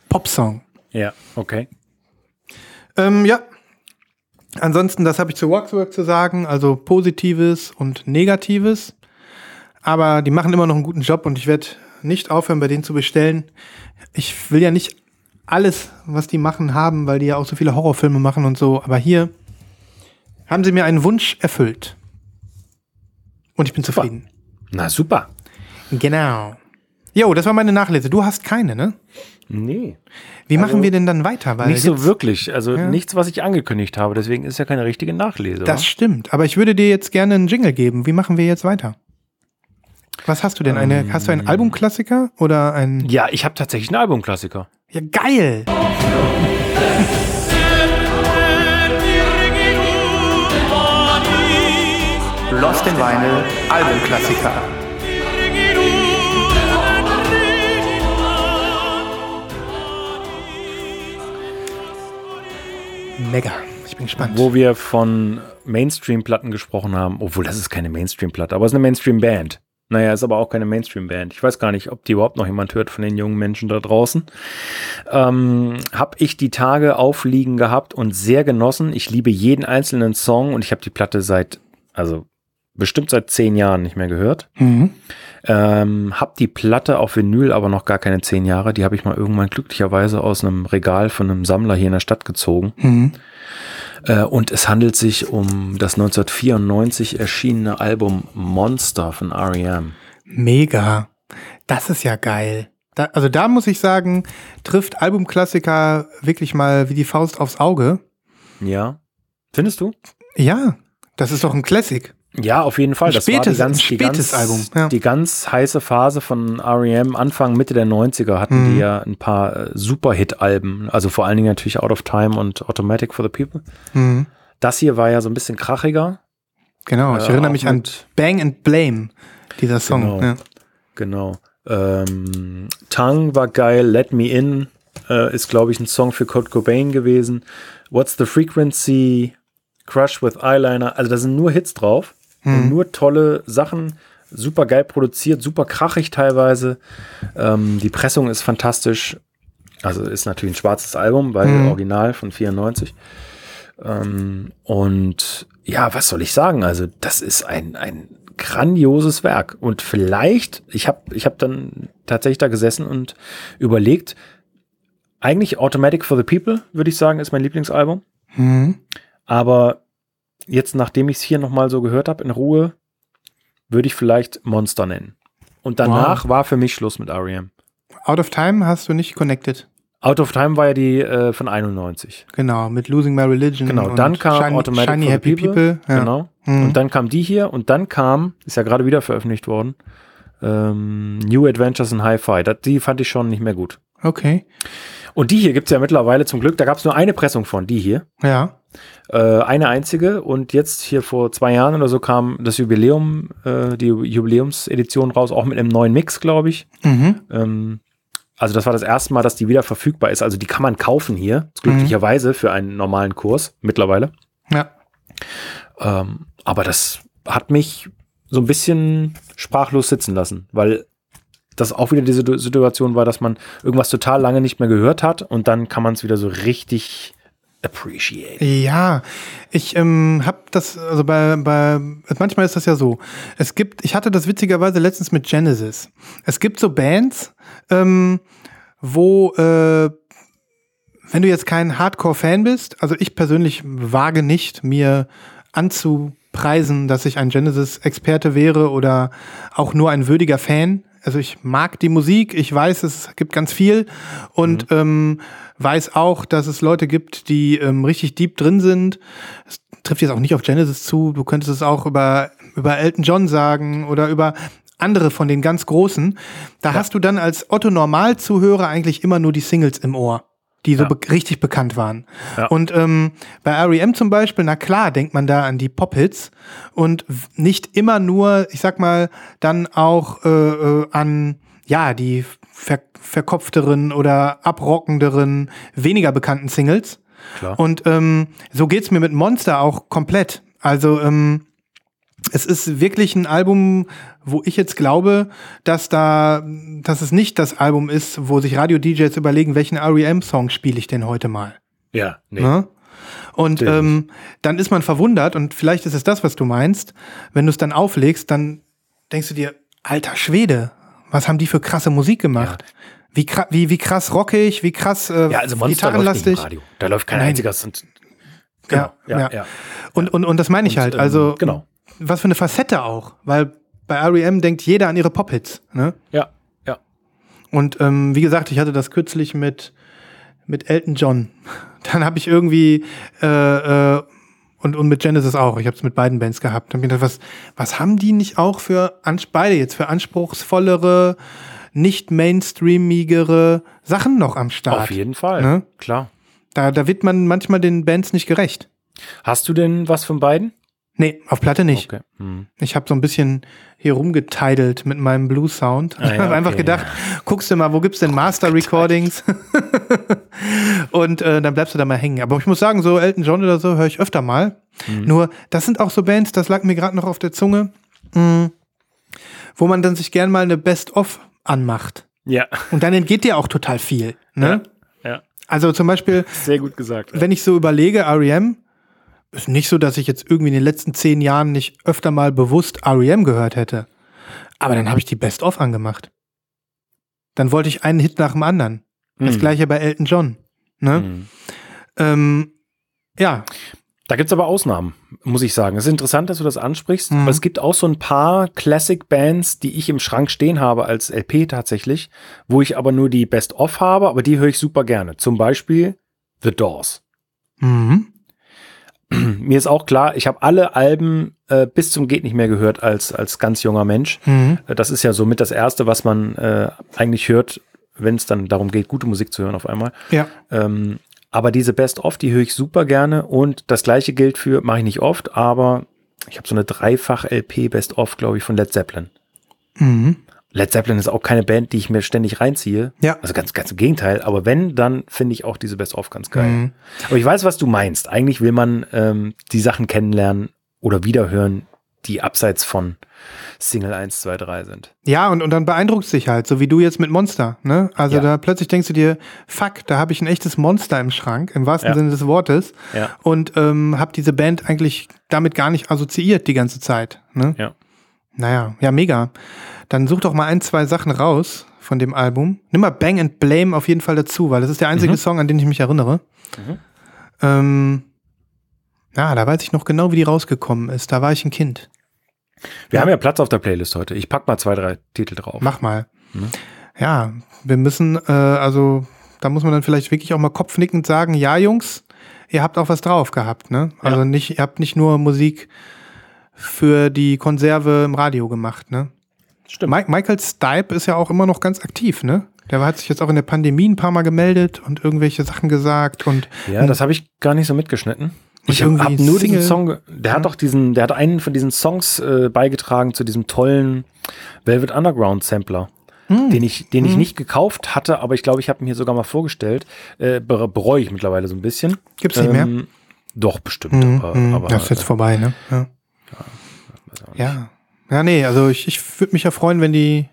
Popsong. Ja, okay. Ähm, ja. Ansonsten, das habe ich zu Waxwork zu sagen, also Positives und Negatives. Aber die machen immer noch einen guten Job und ich werde nicht aufhören, bei denen zu bestellen. Ich will ja nicht alles, was die machen, haben, weil die ja auch so viele Horrorfilme machen und so. Aber hier haben sie mir einen Wunsch erfüllt. Und ich bin zufrieden. Na super. Genau. Jo, das war meine Nachlese. Du hast keine, ne? Nee. Wie machen Also, wir denn dann weiter? Weil Nicht so wirklich. Also Ja. nichts, was ich angekündigt habe. Deswegen ist ja keine richtige Nachlese. Das wa? stimmt. Aber ich würde dir jetzt gerne einen Jingle geben. Wie machen wir jetzt weiter? Was hast du denn? Eine, hast du einen Albumklassiker oder ein. Ja, ich habe tatsächlich einen Albumklassiker. Ja, geil! Lost in Vinyl Albumklassiker. Mega. Ich bin gespannt. Wo wir von Mainstream-Platten gesprochen haben. Obwohl, das ist keine Mainstream-Platte, aber es ist eine Mainstream-Band. Naja, ist aber auch keine Mainstream-Band. Ich weiß gar nicht, ob die überhaupt noch jemand hört von den jungen Menschen da draußen. Ähm, hab ich die Tage aufliegen gehabt und sehr genossen. Ich liebe jeden einzelnen Song und ich habe die Platte seit, also bestimmt seit zehn Jahren nicht mehr gehört. Mhm. Ähm, hab die Platte auf Vinyl aber noch gar keine zehn Jahre. Die habe ich mal irgendwann glücklicherweise aus einem Regal von einem Sammler hier in der Stadt gezogen. Mhm. Äh, und es handelt sich um das 1994 erschienene Album Monster von R.E.M. Mega. Das ist ja geil. Da, also da muss ich sagen, trifft Albumklassiker wirklich mal wie die Faust aufs Auge. Ja. Findest du? Ja, das ist doch ein Classic. Ja, auf jeden Fall. Das spätes- war die ein ganz, die spätes ganz, Album, ja. die ganz heiße Phase von R.E.M. Anfang, Mitte der 90er hatten Mhm. die ja ein paar äh, Super-Hit-Alben. Also vor allen Dingen natürlich Out of Time und Automatic for the People. Mhm. Das hier war ja so ein bisschen krachiger. Genau, ich Äh, erinnere mich an Bang and Blame, dieser Song. Genau. Ja. Genau. Ähm, Tongue war geil, Let Me In äh, ist, glaube ich, ein Song für Kurt Cobain gewesen. What's the Frequency? Crush with Eyeliner. Also da sind nur Hits drauf und nur tolle Sachen. Super geil produziert, super krachig teilweise. Ähm, die Pressung ist fantastisch. Also ist natürlich ein schwarzes Album, weil Mhm. Original von 94. Ähm, und ja, was soll ich sagen? Also, das ist ein, ein grandioses Werk. Und vielleicht, ich habe ich hab dann tatsächlich da gesessen und überlegt, eigentlich Automatic for the People, würde ich sagen, ist mein Lieblingsalbum. Mhm. Aber jetzt, nachdem ich es hier nochmal so gehört habe, in Ruhe, würde ich vielleicht Monster nennen. Und danach war für mich Schluss mit R.E.M. Out of Time hast du nicht connected. Out of Time war ja die äh, von 91. Genau, mit Losing My Religion. Genau, und dann kam Shiny, Automatic Shiny Happy People. People. ja. Genau. Mhm. Und dann kam die hier und dann kam, ist ja gerade wieder veröffentlicht worden, ähm, New Adventures in Hi-Fi. Die fand ich schon nicht mehr gut. Okay. Und die hier gibt's ja mittlerweile zum Glück, da gab's nur eine Pressung von, die hier. Ja. Äh, eine einzige. Und jetzt hier vor zwei Jahren oder so kam das Jubiläum, äh, die Jubiläumsedition raus, auch mit einem neuen Mix, glaube ich. Mhm. Ähm, also das war das erste Mal, dass die wieder verfügbar ist. Also die kann man kaufen hier, glücklicherweise für einen normalen Kurs mittlerweile. Ja. Ähm, aber das hat mich so ein bisschen sprachlos sitzen lassen, weil das auch wieder diese Situation war, dass man irgendwas total lange nicht mehr gehört hat und dann kann man es wieder so richtig appreciate. Ja, ich ähm, habe das, also bei, bei, manchmal ist das ja so. Es gibt, ich hatte das witzigerweise letztens mit Genesis. Es gibt so Bands, ähm, wo, äh, wenn du jetzt kein Hardcore-Fan bist, also ich persönlich wage nicht, mir anzupreisen, dass ich ein Genesis-Experte wäre oder auch nur ein würdiger Fan. Also ich mag die Musik, ich weiß, es gibt ganz viel und ähm, weiß auch, dass es Leute gibt, die ähm, richtig deep drin sind. Es trifft jetzt auch nicht auf Genesis zu, du könntest es auch über, über Elton John sagen oder über andere von den ganz Großen. Da hast du dann als Otto Normal-Zuhörer eigentlich immer nur die Singles im Ohr, die so Ja. be richtig bekannt waren. Ja. Und ähm, bei R.E.M. zum Beispiel, na klar, denkt man da an die Pop-Hits und nicht immer nur, ich sag mal, dann auch äh, äh, an, ja, die ver verkopfteren oder abrockenderen, weniger bekannten Singles. Klar. Und ähm, so geht's mir mit Monster auch komplett. Also ähm, es ist wirklich ein Album, wo ich jetzt glaube, dass da, dass es nicht das Album ist, wo sich Radio-DJs überlegen, welchen REM-Song spiele ich denn heute mal. Ja, nee. Ne? Und ähm, dann ist man verwundert und vielleicht ist es das, was du meinst. Wenn du es dann auflegst, dann denkst du dir, alter Schwede, was haben die für krasse Musik gemacht? Wie, kra- wie, wie krass rockig, wie krass äh, Ja, also Monster läuft nicht im gitarrenlastig. Radio. Da läuft kein Nein. einziger. Und, Ja, ja, ja. ja. Und, und, und das meine ich Und, halt. ähm, Also, genau. Was für eine Facette auch. Weil bei REM denkt jeder an ihre Pop-Hits. Ne? Ja, ja. Und ähm, wie gesagt, ich hatte das kürzlich mit, mit Elton John. Dann habe ich irgendwie äh, äh, und, und mit Genesis auch. Ich habe es mit beiden Bands gehabt. Dann hab ich gedacht, was, was haben die nicht auch für beide jetzt für anspruchsvollere, nicht mainstreamigere Sachen noch am Start? Auf jeden Fall. Ne? Klar. Da, da wird man manchmal den Bands nicht gerecht. Hast du denn was von beiden? Nee, auf Platte nicht. Okay. Hm. Ich habe so ein bisschen hier rumgeteidelt mit meinem Blues-Sound. Ah, ich ja, habe einfach okay, gedacht, guckst du mal, wo gibt's denn Master-Recordings? und äh, dann bleibst du da mal hängen. Aber ich muss sagen, so Elton John oder so höre ich öfter mal. Mhm. Nur, das sind auch so Bands, das lag mir gerade noch auf der Zunge, mh, wo man dann sich gern mal eine Best-of anmacht. Ja. Und dann entgeht dir auch total viel. Ne? Ja. Also zum Beispiel, Sehr gut gesagt. wenn ich so überlege, REM, ist nicht so, dass ich jetzt irgendwie in den letzten zehn Jahren nicht öfter mal bewusst REM gehört hätte. Aber dann habe ich die Best-of angemacht. Dann wollte ich einen Hit nach dem anderen. Das Hm. gleiche bei Elton John. Ne? Hm. Ähm, ja, Da gibt's aber Ausnahmen, muss ich sagen. Es ist interessant, dass du das ansprichst, Mhm. weil es gibt auch so ein paar Classic-Bands, die ich im Schrank stehen habe als LP tatsächlich, wo ich aber nur die Best-of habe, aber die höre ich super gerne. Zum Beispiel The Doors. mhm. Mir ist auch klar, ich habe alle Alben äh, bis zum geht nicht mehr gehört als als ganz junger Mensch. Mhm. Äh, Das ist ja somit das erste, was man äh, eigentlich hört, wenn es dann darum geht, gute Musik zu hören auf einmal. ja, Ähm, aber diese Best-of, die höre ich super gerne und das gleiche gilt für, mache ich nicht oft, aber ich habe so eine Dreifach-LP Best-of, glaube ich, von Led Zeppelin. mhm. Led Zeppelin ist auch keine Band, die ich mir ständig reinziehe. Ja. Also ganz, ganz im Gegenteil. Aber wenn, dann finde ich auch diese Best-of ganz geil. Mhm. Aber ich weiß, was du meinst. Eigentlich will man ähm, die Sachen kennenlernen oder wiederhören, die abseits von Single 1, 2, 3 sind. Ja, und, und dann beeindruckt dich halt, so wie du jetzt mit Monster. Ne? Also Ja. da plötzlich denkst du dir, fuck, da habe ich ein echtes Monster im Schrank, im wahrsten Ja. Sinne des Wortes. Ja. Und ähm, habe diese Band eigentlich damit gar nicht assoziiert die ganze Zeit. Ne? Ja. Naja, ja, mega. Dann such doch mal ein, zwei Sachen raus von dem Album. Nimm mal Bang and Blame auf jeden Fall dazu, weil das ist der einzige Mhm. Song, an den ich mich erinnere. Mhm. Ähm, ja, da weiß ich noch genau, wie die rausgekommen ist. Da war ich ein Kind. Wir Ja. haben ja Platz auf der Playlist heute. Ich pack mal zwei, drei Titel drauf. Mach mal. Mhm. Ja, wir müssen, äh, also da muss man dann vielleicht wirklich auch mal kopfnickend sagen, ja, Jungs, ihr habt auch was drauf gehabt, ne? Also Ja. nicht, ihr habt nicht nur Musik für die Konserve im Radio gemacht, ne? Stimmt. Mi Michael Stipe ist ja auch immer noch ganz aktiv, ne? Der hat sich jetzt auch in der Pandemie ein paar Mal gemeldet und irgendwelche Sachen gesagt und Ja, das habe ich gar nicht so mitgeschnitten. Ich habe nur diesen Single- Song, ge- der hat doch diesen, der hat einen von diesen Songs äh, beigetragen zu diesem tollen Velvet Underground Sampler, Hm. den ich, den ich nicht gekauft hatte, aber ich glaube, ich habe ihn hier sogar mal vorgestellt. Äh, be- bereue ich mittlerweile so ein bisschen. Gibt's nicht mehr? Ähm, Doch, bestimmt. Mhm, aber, aber, das ist jetzt vorbei, ne? Ja. Ja. Ja, nee, also ich, ich würde mich ja freuen, wenn die.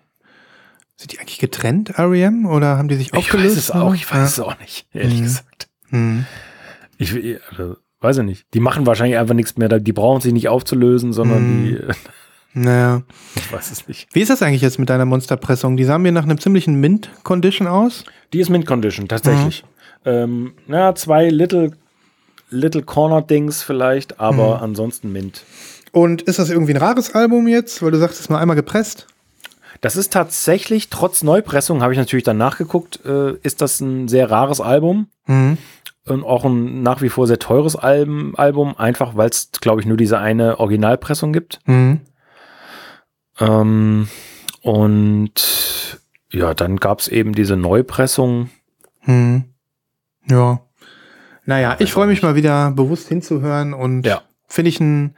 Sind die eigentlich getrennt, R.E.M.? Oder haben die sich ich aufgelöst? weiß es auch, ich weiß es auch nicht, ehrlich Mhm. gesagt. Ja. Hm. Ich will- also, weiß ich nicht. Die machen wahrscheinlich einfach nichts mehr. Die brauchen sich nicht aufzulösen, sondern Mhm. die, äh, Naja. ich weiß es nicht. Wie ist das eigentlich jetzt mit deiner Monsterpressung? Die sahen mir nach einem ziemlichen Mint-Condition aus. Die ist Mint Condition, tatsächlich. Ähm, na, zwei Little, Little Corner Dings vielleicht, aber Mhm. ansonsten Mint. Und ist das irgendwie ein rares Album jetzt? Weil du sagst, es ist nur einmal gepresst. Das ist tatsächlich, trotz Neupressung, habe ich natürlich dann nachgeguckt, äh, ist das ein sehr rares Album Mhm. und auch ein nach wie vor sehr teures Album, Album einfach weil es, glaube ich, nur diese eine Originalpressung gibt. Mhm. Ähm, und ja, dann gab es eben diese Neupressung. Mhm. Ja. Naja, ich freue mich mal wieder bewusst hinzuhören und Ja. finde ich ein,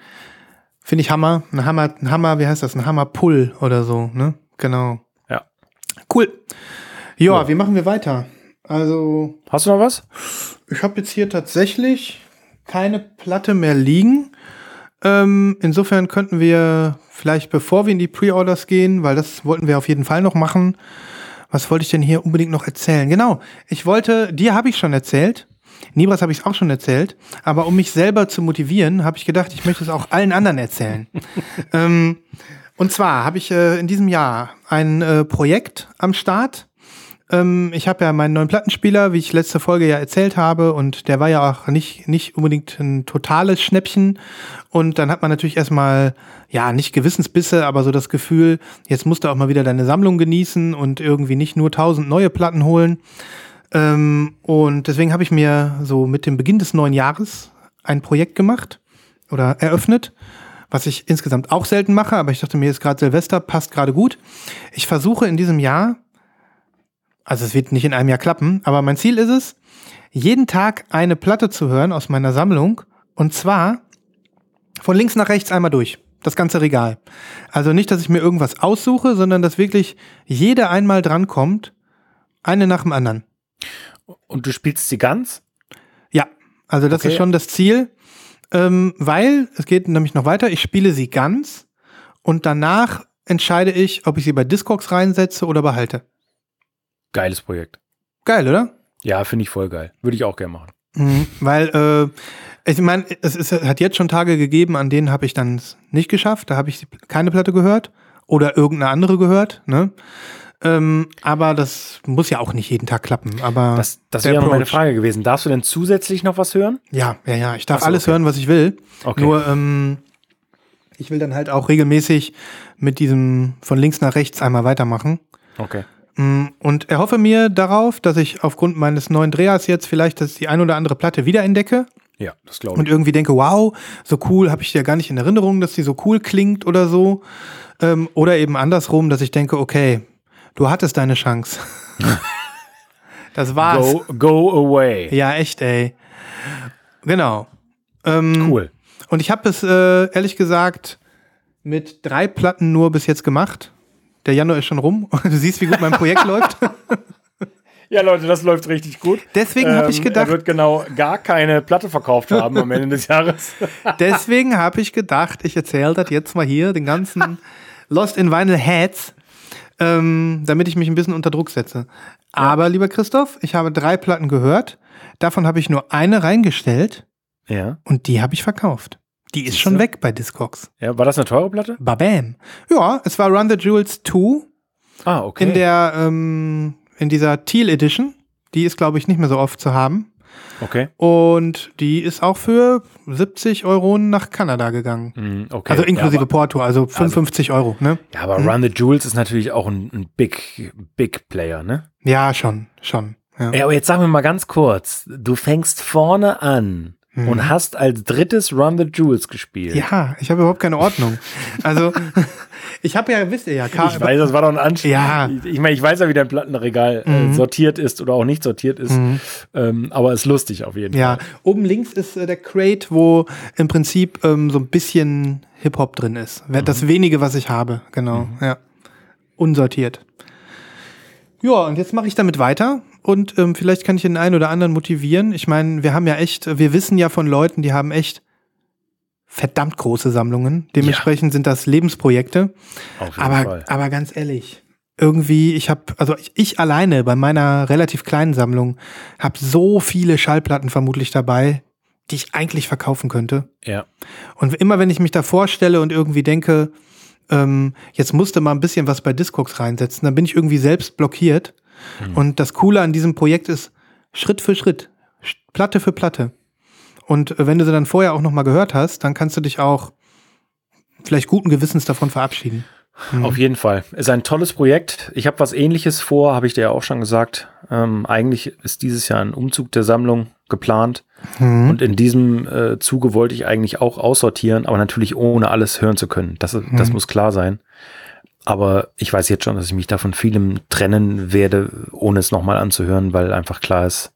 finde ich Hammer. Ein Hammer, ein Hammer, wie heißt das? Ein Hammer-Pull oder so, ne? Genau. Ja. Cool. Ja, Ja. wie machen wir weiter? Also, Hast du noch was? ich habe jetzt hier tatsächlich keine Platte mehr liegen. Ähm, insofern könnten wir vielleicht, bevor wir in die Pre-Orders gehen, weil das wollten wir auf jeden Fall noch machen. Was wollte ich denn hier unbedingt noch erzählen? Genau, ich wollte, dir habe ich schon erzählt. Nibras habe ich es auch schon erzählt. Aber um mich selber zu motivieren, habe ich gedacht, ich möchte es auch allen anderen erzählen. ähm, und zwar habe ich äh, in diesem Jahr ein äh, Projekt am Start. Ähm, ich habe ja meinen neuen Plattenspieler, wie ich letzte Folge ja erzählt habe, und der war ja auch nicht, nicht unbedingt ein totales Schnäppchen. Und dann hat man natürlich erstmal, ja, nicht Gewissensbisse, aber so das Gefühl, jetzt musst du auch mal wieder deine Sammlung genießen und irgendwie nicht nur tausend neue Platten holen. Ähm, und deswegen habe ich mir so mit dem Beginn des neuen Jahres ein Projekt gemacht oder eröffnet, was ich insgesamt auch selten mache, aber ich dachte mir, ist gerade Silvester, passt gerade gut. Ich versuche in diesem Jahr, also es wird nicht in einem Jahr klappen, aber mein Ziel ist es, jeden Tag eine Platte zu hören aus meiner Sammlung und zwar von links nach rechts einmal durch. Das ganze Regal. Also nicht, dass ich mir irgendwas aussuche, sondern dass wirklich jeder einmal drankommt, eine nach dem anderen. Und du spielst sie ganz? Ja, also das Okay. ist schon das Ziel, ähm, weil es geht nämlich noch weiter. Ich spiele sie ganz und danach entscheide ich, ob ich sie bei Discogs reinsetze oder behalte. Geiles Projekt. Geil, oder? Ja, finde ich voll geil. Würde ich auch gerne machen. Mhm, weil, äh, ich meine, es ist, hat jetzt schon Tage gegeben, an denen habe ich dann nicht geschafft. Da habe ich keine Platte gehört oder irgendeine andere gehört. Ne? Ähm, aber das muss ja auch nicht jeden Tag klappen. Aber Das, das wäre noch meine Approach- Frage gewesen. Darfst du denn zusätzlich noch was hören? Ja, ja, ja. Ich darf so, alles okay. hören, was ich will. Okay. Nur, ähm, ich will dann halt auch regelmäßig mit diesem von links nach rechts einmal weitermachen. Okay. Mm, Und erhoffe mir darauf, dass ich aufgrund meines neuen Drehers jetzt vielleicht das die ein oder andere Platte wiederentdecke Ja, das glaube und ich. irgendwie denke, wow, so cool, habe ich ja gar nicht in Erinnerung, dass die so cool klingt oder so. Ähm, oder eben andersrum, dass ich denke, okay, du hattest deine Chance. das war's. Go, go away. Ja, echt, ey. Genau. Ähm, Cool. Und ich habe es äh, ehrlich gesagt mit drei Platten nur bis jetzt gemacht. Der Januar ist schon rum. Du siehst, wie gut mein Projekt läuft. Ja, Leute, das läuft richtig gut. Deswegen habe ich Ähm, gedacht, Er wird genau gar keine Platte verkauft haben am Ende des Jahres. deswegen habe ich gedacht, ich erzähle das jetzt mal hier, den ganzen Lost in Vinyl Heads, ähm, damit ich mich ein bisschen unter Druck setze. Aber, lieber Christoph, ich habe drei Platten gehört. Davon habe ich nur eine reingestellt Ja. und die habe ich verkauft. Die ist schon weg bei Discogs. ja. War das eine teure Platte? Babam. Ja, es war Run the Jewels 2 Ah, okay. in der ähm, in dieser Teal Edition. Die ist, glaube ich, nicht mehr so oft zu haben. Okay. Und die ist auch für 70 Euro nach Kanada gegangen. Mhm, okay. Also inklusive Ja, aber, Porto, also 55 Euro, ne? ja, aber Run the Jewels ist natürlich auch ein, ein Big, Big Player, ne? Ja, schon, schon. Ja. Ja, aber jetzt sag mir mal ganz kurz. Du fängst vorne an Mhm. und hast als drittes Run the Jewels gespielt. Ja, ich habe überhaupt keine Ordnung. Also, ich habe ja, wisst ihr ja, Ka Ich weiß, das war doch ein Anstieg. Ja. Ich, ich meine, ich weiß ja, wie dein Plattenregal äh, sortiert ist oder auch nicht sortiert ist. Ähm, aber ist lustig auf jeden Ja, Fall. oben links ist äh, der Crate, wo im Prinzip ähm, so ein bisschen Hip-Hop drin ist. Wer- Das wenige, was ich habe, genau. Ja. Unsortiert. Ja, und jetzt mache ich damit weiter und ähm, vielleicht kann ich den einen oder anderen motivieren. Ich meine, wir haben ja echt, wir wissen ja von Leuten, die haben echt verdammt große Sammlungen. Dementsprechend sind das Lebensprojekte. Aber, Fall. aber ganz ehrlich, irgendwie, ich habe, also ich, ich alleine bei meiner relativ kleinen Sammlung habe so viele Schallplatten vermutlich dabei, die ich eigentlich verkaufen könnte. Ja. Und immer wenn ich mich da vorstelle und irgendwie denke, ähm, jetzt musste mal ein bisschen was bei Discogs reinsetzen, dann bin ich irgendwie selbst blockiert. Und das Coole an diesem Projekt ist Schritt für Schritt, Sch- Platte für Platte. Und äh, wenn du sie dann vorher auch noch mal gehört hast, dann kannst du dich auch vielleicht guten Gewissens davon verabschieden. Auf jeden Fall. Ist ein tolles Projekt. Ich habe was ähnliches vor, habe ich dir ja auch schon gesagt. Ähm, eigentlich ist dieses Jahr ein Umzug der Sammlung geplant. Und in diesem äh, Zuge wollte ich eigentlich auch aussortieren, aber natürlich ohne alles hören zu können. Das, das muss klar sein. Aber ich weiß jetzt schon, dass ich mich da von vielem trennen werde, ohne es nochmal anzuhören, weil einfach klar ist,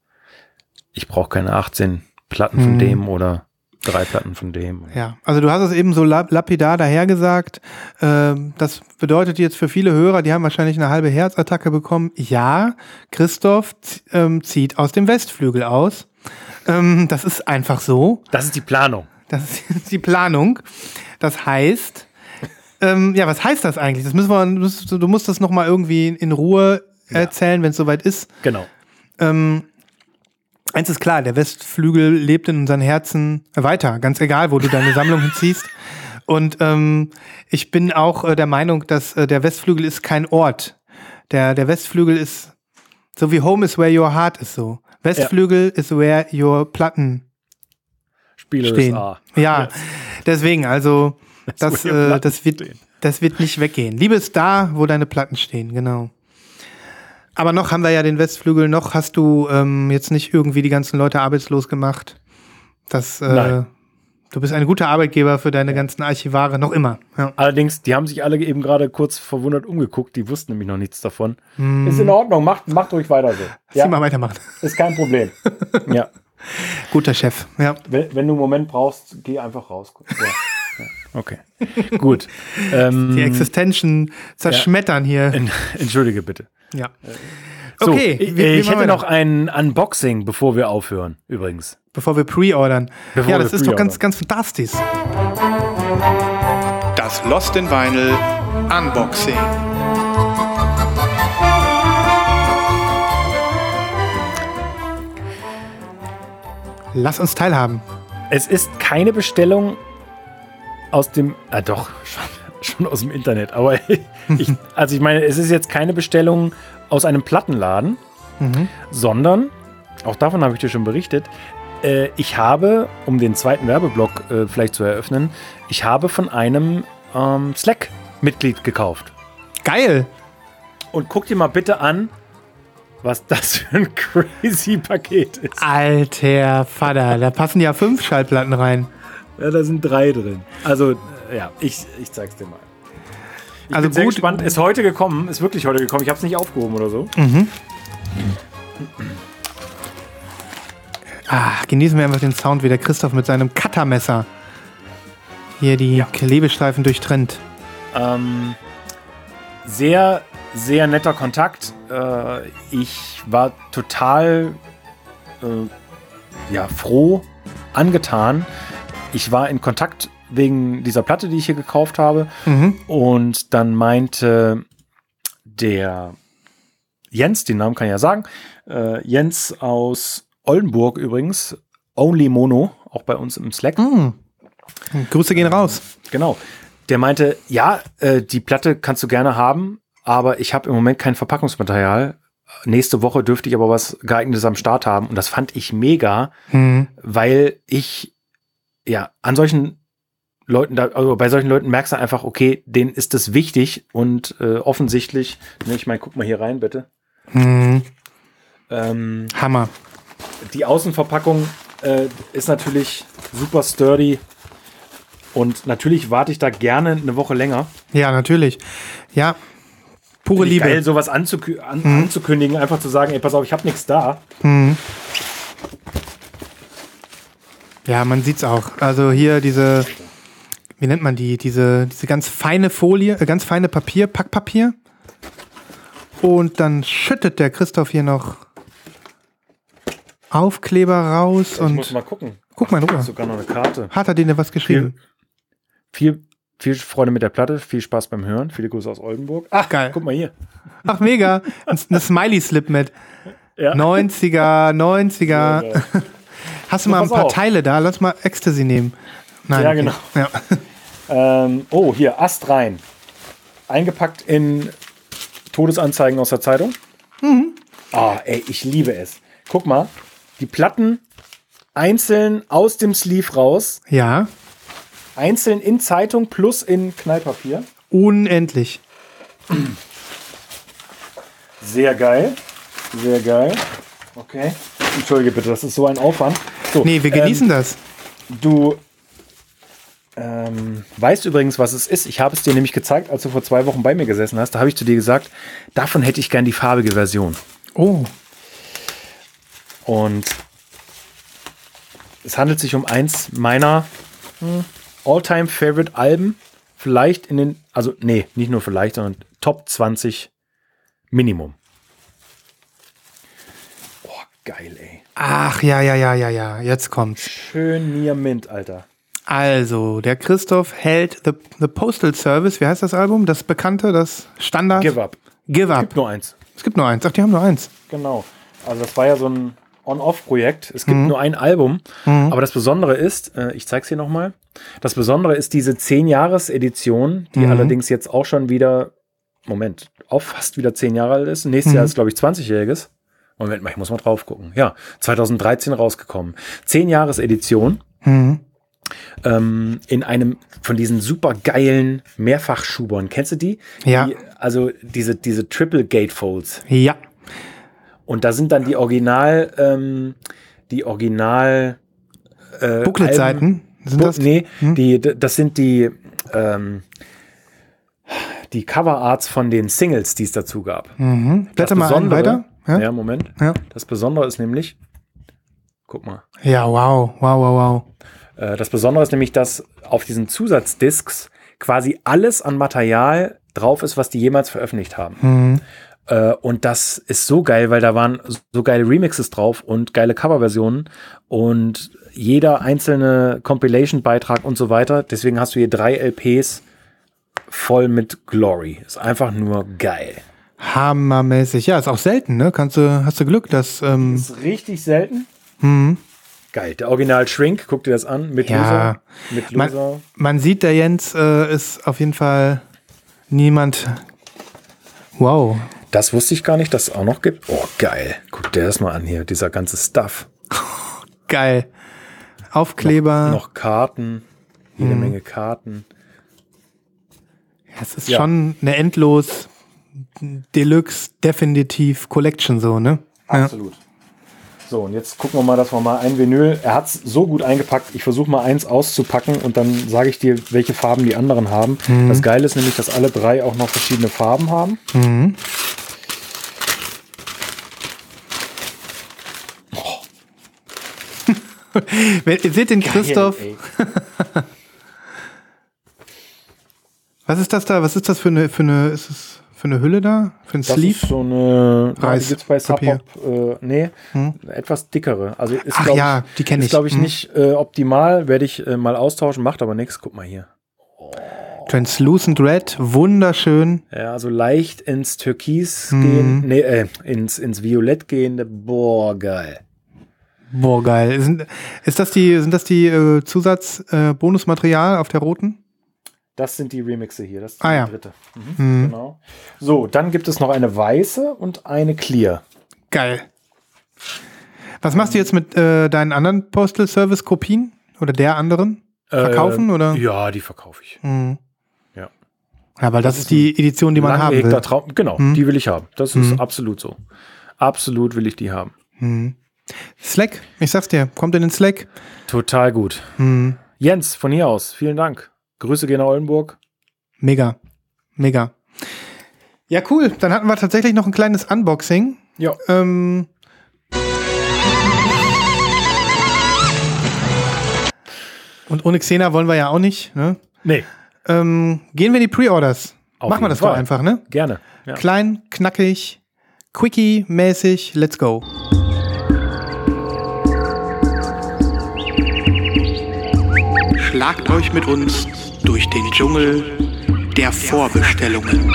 ich brauche keine 18 Platten von dem oder drei Platten von dem. Ja, also du hast es eben so lap lapidar dahergesagt. Ähm, das bedeutet jetzt für viele Hörer, die haben wahrscheinlich eine halbe Herzattacke bekommen. Ja, Christoph ähm, zieht aus dem Westflügel aus. Ähm, das ist einfach so. Das ist die Planung. Das ist die Planung. Das heißt, ähm, ja, was heißt das eigentlich? Das müssen wir, du musst das nochmal irgendwie in Ruhe erzählen, wenn es soweit ist. Genau. Ähm, eins ist klar, der Westflügel lebt in unseren Herzen weiter, ganz egal, wo du deine Sammlung hinziehst. Und ähm, ich bin auch äh, der Meinung, dass äh, der Westflügel ist kein Ort. Der, der Westflügel ist so wie Home is where your heart is so. Westflügel is where your Platten Spieler stehen. ist A. Ja, deswegen, also das, äh, das, wird, stehen. das wird nicht weggehen. Liebe ist da, wo deine Platten stehen, genau. Aber noch haben wir ja den Westflügel, noch hast du ähm, jetzt nicht irgendwie die ganzen Leute arbeitslos gemacht. Das, äh, Nein. du bist ein guter Arbeitgeber für deine ganzen Archivare, noch immer. Ja. Allerdings, die haben sich alle eben gerade kurz verwundert umgeguckt, die wussten nämlich noch nichts davon. Hm. Ist in Ordnung, macht, macht ruhig weiter so. Zieh mal weitermachen. ist kein Problem. ja. Guter Chef, ja. Wenn, wenn du einen Moment brauchst, geh einfach raus. Ja. ja. Okay. Gut. Ähm, Die Existenzen zerschmettern hier. en- Entschuldige bitte. Ja. So, Okay, ich, wie- wie ich hätte wir noch ein Unboxing, bevor wir aufhören, übrigens. Bevor wir pre-ordern. Ja, wir das ist doch ganz, ganz fantastisch. Das Lost in Vinyl Unboxing. Lass uns teilhaben. Es ist keine Bestellung aus dem, ah doch, schon, schon aus dem Internet, aber ich, also ich meine, es ist jetzt keine Bestellung aus einem Plattenladen, sondern, auch davon habe ich dir schon berichtet, äh, ich habe, um den zweiten Werbeblock äh, vielleicht zu eröffnen, ich habe von einem ähm, Slack-Mitglied gekauft. Geil. Und guck dir mal bitte an, was das für ein crazy Paket ist. Alter Vater, da passen ja fünf Schallplatten rein. Ja, da sind drei drin. Also, äh, ja, ich, ich zeig's dir mal. Ich Also bin sehr gut- gespannt. Ist heute gekommen, ist wirklich heute gekommen. Ich habe es nicht aufgehoben oder so. Ah, genießen wir einfach den Sound, wie der Christoph mit seinem Cuttermesser hier die Klebestreifen durchtrennt. Ähm, sehr, sehr netter Kontakt. Äh, ich war total äh, ja, froh, angetan. Ich war in Kontakt wegen dieser Platte, die ich hier gekauft habe. Mhm. Und dann meinte der Jens, den Namen kann ich ja sagen, äh, Jens aus Oldenburg übrigens, Only Mono, auch bei uns im Slack. Mhm. Grüße gehen raus. Genau. Der meinte, ja, äh, die Platte kannst du gerne haben, aber ich habe im Moment kein Verpackungsmaterial. Nächste Woche dürfte ich aber was geeignetes am Start haben. Und das fand ich mega, Mhm. weil ich ja an solchen Leuten, da, also bei solchen Leuten merkst du einfach, okay, denen ist das wichtig und äh, offensichtlich, ne, ich meine, guck mal hier rein, bitte. Mhm. Ähm, Hammer. die Außenverpackung Äh, ist natürlich super sturdy. Und natürlich warte ich da gerne eine Woche länger. Ja, natürlich. Ja, pure Liebe. Geil, sowas anzukü an, anzukündigen, einfach zu sagen, ey, pass auf, ich habe nichts da. Ja, man sieht's auch. Also hier diese, wie nennt man die? Diese, diese ganz feine Folie, äh, ganz feine Papier, Packpapier. Und dann schüttet der Christoph hier noch Aufkleber raus Ich und muss mal gucken. guck mal ist sogar noch eine Karte. Hat er denen was geschrieben? Viel, viel Freude mit der Platte, viel Spaß beim Hören. Viele Grüße aus Oldenburg. Ach, geil. Guck mal hier. Ach, mega. Ein- Eine Smiley-Slip mit. Ja. 90er, 90er. Ja. Hast du mal ein paar auf. Teile da? Lass mal Ecstasy nehmen. Nein, Ja, okay. genau. Ja. Ähm, oh, hier, Ast rein. Eingepackt in Todesanzeigen aus der Zeitung. Mhm. Ah, ey, ich liebe es. Guck mal, die Platten einzeln aus dem Sleeve raus, ja, einzeln in Zeitung plus in Knallpapier. unendlich. Sehr geil. Sehr geil. Okay. Entschuldige bitte, das ist so ein Aufwand. So, Nee, wir genießen ähm, das. Du ähm, weißt übrigens, was es ist. Ich habe es dir nämlich gezeigt, als du vor zwei Wochen bei mir gesessen hast. Da habe ich zu dir gesagt, davon hätte ich gern die farbige Version. Oh, Und es handelt sich um eins meiner hm, All-Time Favorite Alben. Vielleicht in den, also nee, nicht nur vielleicht, sondern Top 20 Minimum. Geil, ey. ach ja, ja, ja, ja, ja. Jetzt kommt's. Schön Near Mint, Alter. Also, der Christoph hält The, The Postal Service. Wie heißt das Album? Das bekannte, das Standard? Give up. Give Up. Gibt nur eins. Es gibt nur eins. Ach, die haben nur eins. Genau. Also das war ja so ein On-Off-Projekt. Es Mhm. gibt nur ein Album. Aber das Besondere ist, äh, ich zeig's hier nochmal, das Besondere ist diese 10-Jahres-Edition, die Mhm. allerdings jetzt auch schon wieder, Moment, auch fast wieder 10 Jahre alt ist. Nächstes Mhm. Jahr ist, glaube ich, 20-jähriges. Moment mal, ich muss mal drauf gucken. Ja, 2013 rausgekommen. 10-Jahres-Edition Mhm. ähm, in einem von diesen super geilen Mehrfachschubern. Kennst du die? Ja. Die, also diese, diese Triple Gatefolds. Ja. Und da sind dann die Original, ähm, die Original äh, Booklet-Seiten. Sind Bu das? nee, Hm? die, das sind die, ähm, die Coverarts von den Singles, die es dazu gab. Mhm. Blätter mal einen weiter. Ja? Ja? Moment. Ja. Das Besondere ist nämlich, guck mal, ja, wow, wow, wow, wow. äh, das Besondere ist nämlich, dass auf diesen Zusatzdiscs quasi alles an Material drauf ist, was die jemals veröffentlicht haben. Mhm. Äh, und das ist so geil, weil da waren so geile Remixes drauf und geile Coverversionen und jeder einzelne Compilation-Beitrag und so weiter. Deswegen hast du hier drei LPs voll mit Glory. Ist einfach nur geil. Hammermäßig. Ja, ist auch selten, ne? Kannst du, hast du Glück, dass. Ähm, Ist richtig selten. hm. Geil. Der Original Shrink, guck dir das an. Mit Ja. Loser. Mit Man, Loser. man sieht, der Jens äh, ist auf jeden Fall niemand. Wow. Das wusste ich gar nicht, dass es auch noch gibt. Oh, geil. Guck dir das mal an hier. Dieser ganze Stuff. Geil. Aufkleber. Noch Karten. Jede Menge Karten. Es ist Ja. schon eine endlos Deluxe, definitiv Collection so, ne? Ja. Absolut. So, und jetzt gucken wir mal, dass wir mal ein Vinyl. Er hat es so gut eingepackt. Ich versuche mal eins auszupacken und dann sage ich dir, welche Farben die anderen haben. Das Geile ist nämlich, dass alle drei auch noch verschiedene Farben haben. Mhm. Ihr seht den Christoph. Ey. Was ist das da? Was ist das für eine, für eine, ist es für eine Hülle da? Für ein Das Sleeve? ist so eine Reis- die gibt's bei. Subhop, äh, nee, eine etwas dickere. Also ist Ach ja, die kenn ist, ich. glaube ich, Hm. nicht äh, optimal. Werde ich äh, mal austauschen, macht aber nichts. Guck mal hier. Translucent Red, wunderschön. Ja, also leicht ins Türkis Mhm. gehen, nee, äh, ins, ins Violett gehende. Boah, geil. Boah, geil. Sind, ist das die, sind das die äh, Zusatz-Bonusmaterial äh, Bonusmaterial auf der roten? Das sind die Remixe hier. Das ist Ah, die ja. dritte. Mhm, Genau. So, dann gibt es noch eine weiße und eine clear. Geil. Was machst du jetzt mit äh, deinen anderen Postal Service Kopien? Oder der anderen? Verkaufen Äh, oder? Ja, die verkaufe ich. Mhm. Ja. Ja, weil das, ist die Edition, die man haben will. Traum. Genau, die will ich haben. Das ist absolut so. Absolut will ich die haben. Mhm. Slack, ich sag's dir, kommt in den Slack. Total gut. Jens, von hier aus, vielen Dank. Grüße gehen nach Oldenburg. mega, mega. Ja, cool. Dann hatten wir tatsächlich noch ein kleines Unboxing. Ja. Ähm, und ohne Xena wollen wir ja auch nicht. Ne? Nee, Ähm, gehen wir in die Pre-Orders. Auf Machen wir das doch Fall. einfach, ne? gerne. Ja. Klein, knackig, quickie-mäßig, let's go. Schlagt euch mit uns durch den Dschungel der Vorbestellungen.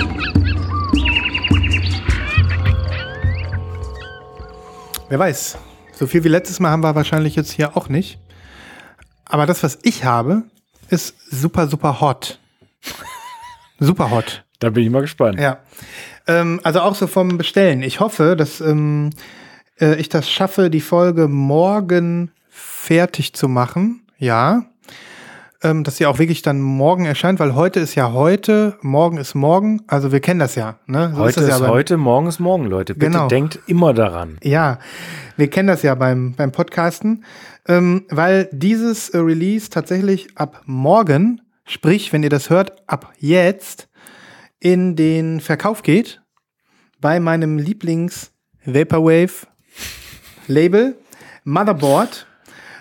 Wer weiß, so viel wie letztes Mal haben wir wahrscheinlich jetzt hier auch nicht. Aber das, was ich habe, ist super, super hot. super hot. Da bin ich mal gespannt. Ja. Ähm, also auch so vom Bestellen. Ich hoffe, dass ähm, äh, ich das schaffe, die Folge morgen fertig zu machen. Ja. Ähm, dass sie auch wirklich dann morgen erscheint, weil heute ist ja heute, morgen ist morgen. Also wir kennen das ja. Ne? So Heute ist, ja beim- heute, morgen ist morgen, Leute. Bitte Genau. denkt immer daran. Ja, wir kennen das ja beim, beim Podcasten, ähm, weil dieses Release tatsächlich ab morgen, sprich, wenn ihr das hört, ab jetzt in den Verkauf geht bei meinem Lieblings Vaporwave Label Motherboard.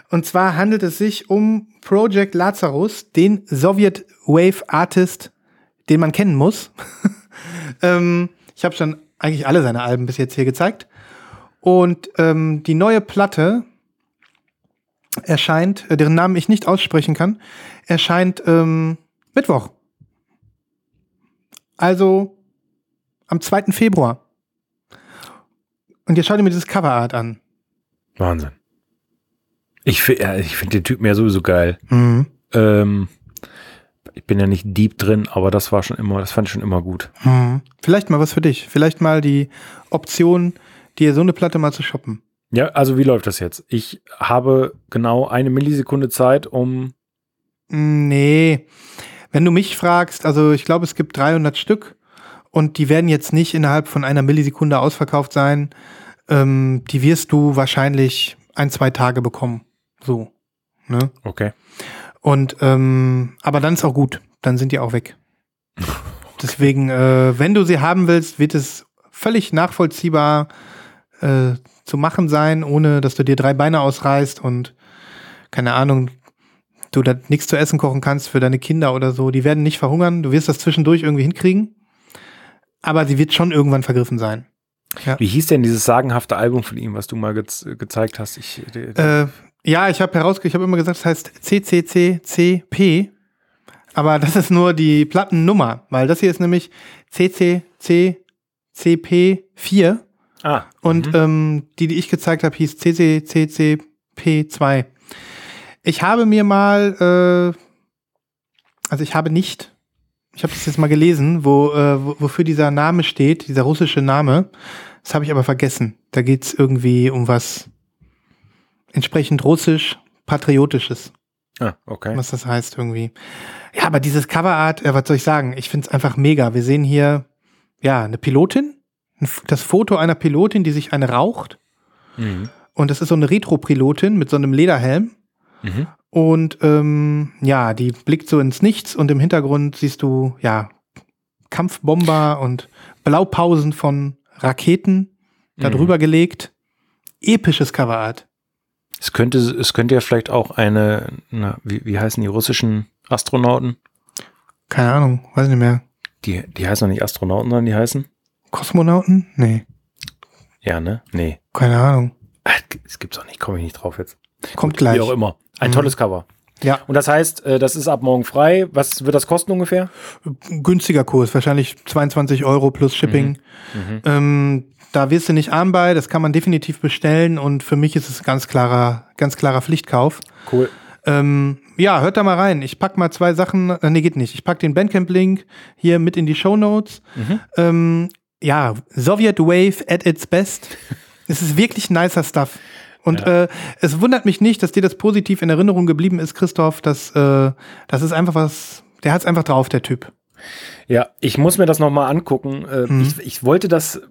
Und zwar handelt es sich um Project Lazarus, den Soviet Wave Artist, den man kennen muss. ähm, ich habe schon eigentlich alle seine Alben bis jetzt hier gezeigt. Und ähm, die neue Platte erscheint, äh, deren Namen ich nicht aussprechen kann, erscheint ähm, Mittwoch. Also am 2. Februar. Und jetzt schau dir mir dieses Coverart an. Wahnsinn. Ich, ja, ich finde den Typen ja sowieso geil. Mhm. Ähm, ich bin ja nicht deep drin, aber das war schon immer, das fand ich schon immer gut. Mhm. Vielleicht mal was für dich. Vielleicht mal die Option, dir so eine Platte mal zu shoppen. Ja, also wie läuft das jetzt? Ich habe genau eine Millisekunde Zeit, um Nee. Wenn du mich fragst, also ich glaube, es gibt 300 Stück und die werden jetzt nicht innerhalb von einer Millisekunde ausverkauft sein. Ähm, die wirst du wahrscheinlich ein, zwei Tage bekommen. So. Ne? Okay. Und ähm, aber dann ist auch gut. Dann sind die auch weg. Deswegen, äh, wenn du sie haben willst, wird es völlig nachvollziehbar äh, zu machen sein, ohne dass du dir drei Beine ausreißt und keine Ahnung, du da nichts zu essen kochen kannst für deine Kinder oder so. Die werden nicht verhungern. Du wirst das zwischendurch irgendwie hinkriegen. Aber sie wird schon irgendwann vergriffen sein. Wie hieß denn dieses sagenhafte Album von ihm, was du mal gez gezeigt hast? Ich, Äh, ja, ich habe herausge, ich habe immer gesagt, es heißt CCCCP, aber das ist nur die Plattennummer, weil das hier ist nämlich CCCCP4 ah, und mhm. ähm, die, die ich gezeigt habe, hieß CCCCP2. Ich habe mir mal, äh, also ich habe nicht, ich habe das jetzt mal gelesen, wo, äh, wo, wofür dieser Name steht, dieser russische Name. Das habe ich aber vergessen. Da geht's irgendwie um was entsprechend russisch, patriotisches, ah, okay. was das heißt irgendwie. Ja, aber dieses Coverart, äh, was soll ich sagen? Ich find's einfach mega. Wir sehen hier, ja, eine Pilotin, das Foto einer Pilotin, die sich eine raucht. Mhm. Und das ist so eine Retro-Pilotin mit so einem Lederhelm. Mhm. Und ähm, ja, die blickt so ins Nichts und im Hintergrund siehst du, ja, Kampfbomber und Blaupausen von Raketen da Mhm. drüber gelegt. Episches Coverart. Es könnte, es könnte ja vielleicht auch eine, na, wie, wie heißen die russischen Astronauten? Keine Ahnung, weiß nicht mehr. Die, die heißen doch nicht Astronauten, sondern die heißen? Kosmonauten? Nee, Ja, ne? Nee. keine Ahnung. Ah, Es gibt's auch nicht, komme ich nicht drauf jetzt. Kommt Wie gleich. auch immer. Ein Mhm. tolles Cover. Ja, Und das heißt, äh, das ist ab morgen frei. Was wird das kosten ungefähr? günstiger Kurs, wahrscheinlich 22 Euro plus Shipping. Mhm. Ähm, da wirst du nicht arm bei, das kann man definitiv bestellen und für mich ist es ganz klarer, ganz klarer Pflichtkauf. Cool. Ähm, ja, hört da mal rein. Ich pack mal zwei Sachen, äh, nee, geht nicht. Ich pack den Bandcamp-Link hier mit in die Show Notes. Mhm. Ähm, ja, Soviet Wave at its best. es ist wirklich nicer Stuff. Und Ja. äh, es wundert mich nicht, dass dir das positiv in Erinnerung geblieben ist, Christoph. Das, äh, das ist einfach was, der hat's einfach drauf, der Typ. Ja, ich muss mir das nochmal angucken. Äh, Mhm. ich, ich wollte das,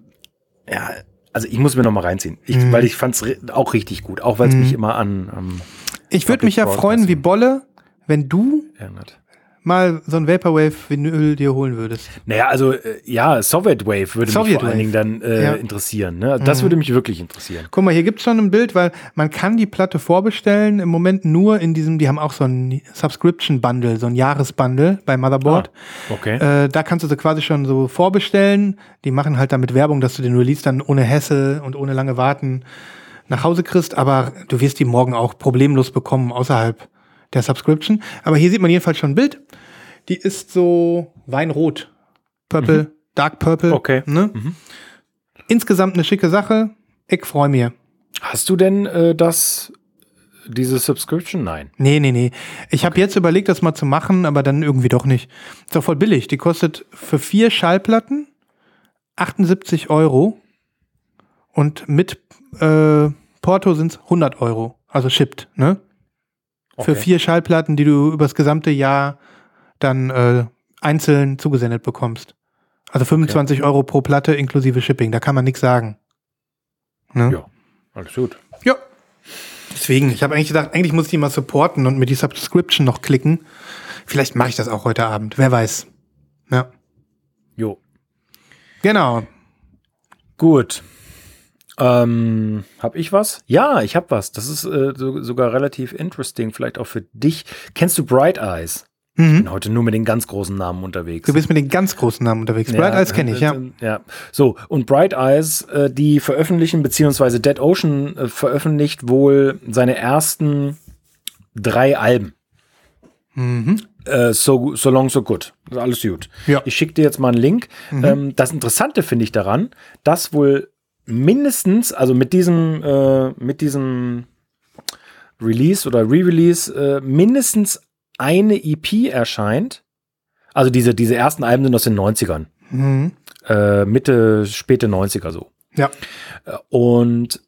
ja, also ich muss mir noch mal reinziehen, ich, Mhm. weil ich fand es auch richtig gut, auch weil es mich immer an ähm, Ich würde mich ja freuen wie. Bolle, wenn du erinnert. Mal so ein Vaporwave-Vinyl dir holen würdest. Naja, also äh, ja, Soviet Wave würde Soviet mich vor allen. Dingen dann äh, Ja. interessieren. Ne? Das würde mich wirklich interessieren. Guck mal, hier gibt's schon ein Bild, weil man kann die Platte vorbestellen. Im Moment nur in diesem, die haben auch so ein Subscription-Bundle, so ein Jahresbundle bei Motherboard. Ah, okay. Äh, da kannst du sie quasi schon so vorbestellen. Die machen halt damit Werbung, dass du den Release dann ohne Hesse und ohne lange Warten nach Hause kriegst. Aber du wirst die morgen auch problemlos bekommen außerhalb der Subscription. Aber hier sieht man jedenfalls schon ein Bild. Die ist so Weinrot. Purple, Dark Purple. Okay. Ne? Insgesamt eine schicke Sache. Ich freue mich. Hast du denn äh, das, diese Subscription? Nein. Nee, nee, nee. Ich habe jetzt überlegt, das mal zu machen, aber dann irgendwie doch nicht. Ist doch voll billig. Die kostet für vier Schallplatten 78 Euro und mit äh, Porto sind es 100 Euro. Also shipped, ne? Für Okay. vier Schallplatten, die du übers gesamte Jahr dann äh, einzeln zugesendet bekommst. Also 25 Euro pro Platte inklusive Shipping. Da kann man nichts sagen. Ne? Ja, alles gut. Ja. Deswegen, ich habe eigentlich gedacht, eigentlich muss ich die mal supporten und mir die Subscription noch klicken. Vielleicht mache ich das auch heute Abend. Wer weiß. Ja. Jo. Genau. Gut. Ähm, hab ich was? Ja, ich hab was. Das ist äh, so, sogar relativ interesting, vielleicht auch für dich. Kennst du Bright Eyes? Ich Mhm. bin heute nur mit den ganz großen Namen unterwegs. Du bist mit den ganz großen Namen unterwegs. Bright Eyes kenne ich, ja. äh, Ja, so. Und Bright Eyes, äh, die veröffentlichen, beziehungsweise Dead Ocean äh, veröffentlicht wohl seine ersten drei Alben. Mhm. Äh, so, so long, so good. Alles gut. Ja. Ich schicke dir jetzt mal einen Link. Mhm. Ähm, das Interessante finde ich daran, dass wohl mindestens, also mit diesem, äh, mit diesem Release oder Re-Release, äh, mindestens eine EP erscheint. Also diese, diese ersten Alben sind aus den 90ern. Mhm. Äh, Mitte, späte 90er so. Ja. Äh, Und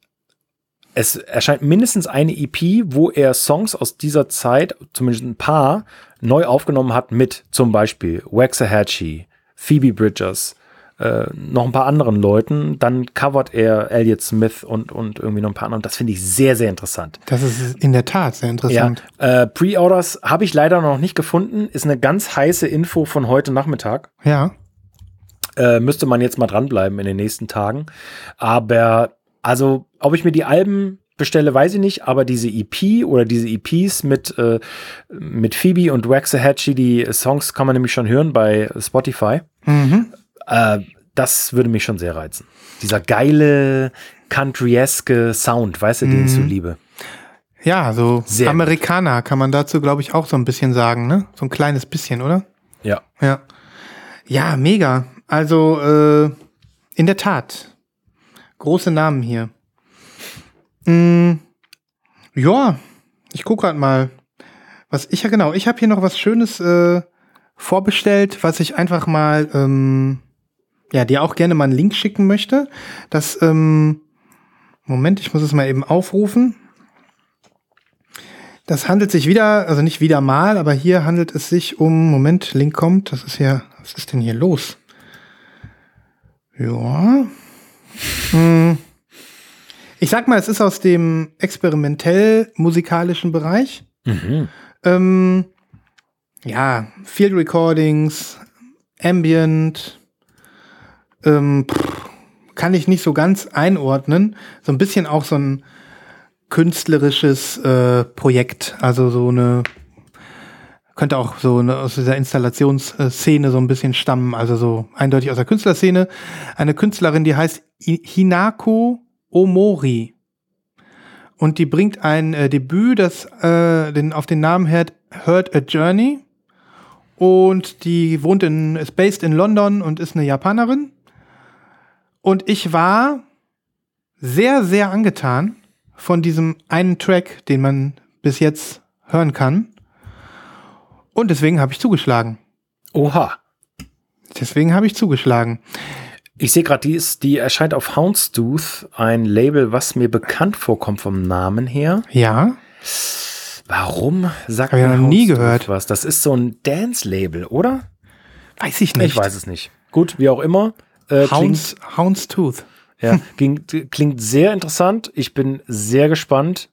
es erscheint mindestens eine EP, wo er Songs aus dieser Zeit, zumindest ein paar, neu aufgenommen hat mit zum Beispiel Waxahachie, Phoebe Bridgers, äh, noch ein paar anderen Leuten. Dann covert er Elliott Smith und, und irgendwie noch ein paar anderen. Das finde ich sehr, sehr interessant. Das ist in der Tat sehr interessant. Ja, äh, Pre-Orders habe ich leider noch nicht gefunden. Ist eine ganz heiße Info von heute Nachmittag. Ja. Äh, müsste man jetzt mal dranbleiben in den nächsten Tagen. Aber also, ob ich mir die Alben bestelle, weiß ich nicht, aber diese EP oder diese EPs mit, äh, mit Phoebe und Waxahachie, die Songs kann man nämlich schon hören bei Spotify. Mhm. Äh, das würde mich schon sehr reizen. Dieser geile, countryeske Sound, weißt du, den ich so liebe. Ja, so Sehr gut. Amerikaner kann man dazu, glaube ich, auch so ein bisschen sagen, ne? So ein kleines bisschen, oder? Ja. Ja. Ja, mega. Also, äh, in der Tat. Große Namen hier. Mm, ja, ich gucke gerade mal. Was ich ja genau, ich habe hier noch was Schönes äh, vorbestellt, was ich einfach mal, ähm, ja, dir auch gerne mal einen Link schicken möchte. Das, ähm, Moment, ich muss es mal eben aufrufen. Das handelt sich wieder, also nicht wieder mal, aber hier handelt es sich um, Moment, Link kommt, das ist ja, was ist denn hier los? Ja. Hm. Ich sag mal, es ist aus dem experimentell-musikalischen Bereich. Mhm. Ähm, ja, Field Recordings, Ambient, ähm, kann ich nicht so ganz einordnen. So ein bisschen auch so ein künstlerisches äh, Projekt, also so eine könnte auch so eine, aus dieser Installationsszene so ein bisschen stammen, also so eindeutig aus der Künstlerszene. Eine Künstlerin, die heißt Hinako Omori. Und die bringt ein äh, Debüt, das äh, den, auf den Namen hört, Heard a Journey. Und die wohnt in, ist based in London und ist eine Japanerin. Und ich war sehr, sehr angetan von diesem einen Track, den man bis jetzt hören kann. Und deswegen habe ich zugeschlagen. Oha. Deswegen habe ich zugeschlagen. Ich sehe gerade, die, ist- die erscheint auf Houndstooth, ein Label, was mir bekannt vorkommt vom Namen her. Ja, Warum sagt Hab ich noch nie gehört. was? Das ist so ein Dance-Label, oder? weiß ich nicht. Ich weiß es nicht. Gut, wie auch immer. Äh, Hounds, Houndstooth. klingt, Ja, ging, klingt sehr interessant. Ich bin sehr gespannt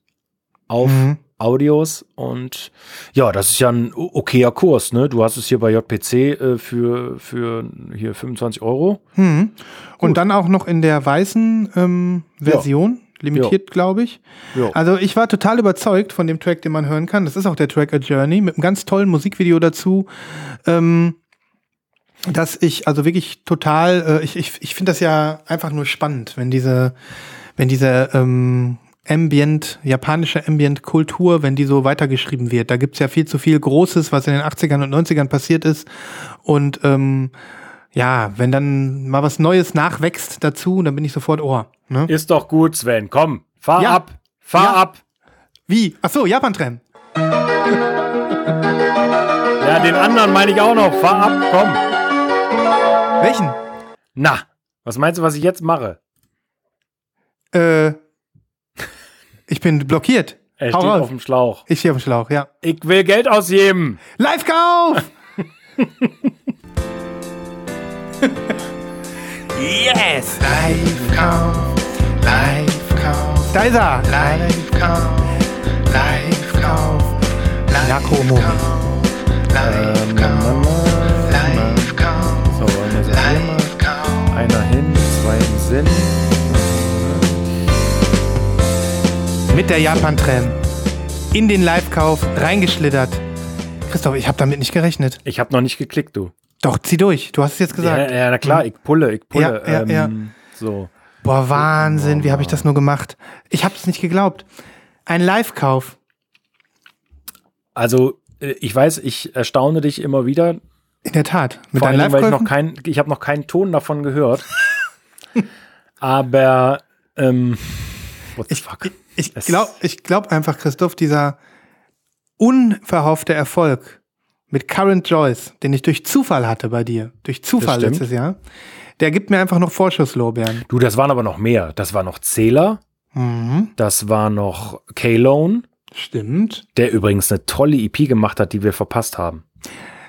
auf Mhm. Audios und ja, das ist ja ein okayer Kurs, ne? Du hast es hier bei JPC äh, für, für hier 25 Euro. Mhm. Und dann auch noch in der weißen ähm, Version, limitiert, glaube ich. Ja. Also ich war total überzeugt von dem Track, den man hören kann. Das ist auch der Track A Journey mit einem ganz tollen Musikvideo dazu. Ähm, dass ich also wirklich total, äh, ich, ich, ich finde das ja einfach nur spannend, wenn diese, wenn diese ähm, Ambient, japanische Ambient-Kultur, wenn die so weitergeschrieben wird. Da gibt's ja viel zu viel Großes, was in den 80ern und 90ern passiert ist. Und ähm, ja, wenn dann mal was Neues nachwächst dazu, dann bin ich sofort Ohr. Ne? Ist doch gut, Sven. Komm, fahr Ja. ab. Fahr Ja. ab. Wie? Ach so, Japan-Tram. Ja, den anderen meine ich auch noch. Fahr ab, komm. Welchen? Na, was meinst du, was ich jetzt mache? Äh, ich bin blockiert. Er Hau steht auf dem Schlauch. Ich stehe auf dem Schlauch, ja. Ich will Geld ausgeben. Live-Kauf! Yes! Live-Kauf, Live-Kauf, Da ist er. Live-Kauf, Live-Kauf, Nako Momi. Ähm, Sinn. Mit der Japan-Tram. In den Live-Kauf reingeschlittert. Christoph, ich habe damit nicht gerechnet. Ich habe noch nicht geklickt, du. Doch, zieh durch. Du hast es jetzt Ja, gesagt. ja, na klar, ich pulle, ich pulle. Ja, ja, ähm, So. Boah, Wahnsinn. Wie habe ich das nur gemacht? Ich habe es nicht geglaubt. Ein Live-Kauf. Also, äh, ich weiß, ich erstaune dich immer wieder. In der Tat. Mit Vor allem, weil ich noch kein, ich habe noch keinen Ton davon gehört. Aber, ähm, what the Ich, fuck? ich, ich glaube glaub einfach, Christoph, dieser unverhoffte Erfolg mit Current Joyce, den ich durch Zufall hatte bei dir, durch Zufall letztes Jahr, der gibt mir einfach noch Vorschusslorbeeren. Du, das waren aber noch mehr. Das war noch Zähler, Mhm. das war noch K-Lone, Stimmt. der übrigens eine tolle EP gemacht hat, die wir verpasst haben.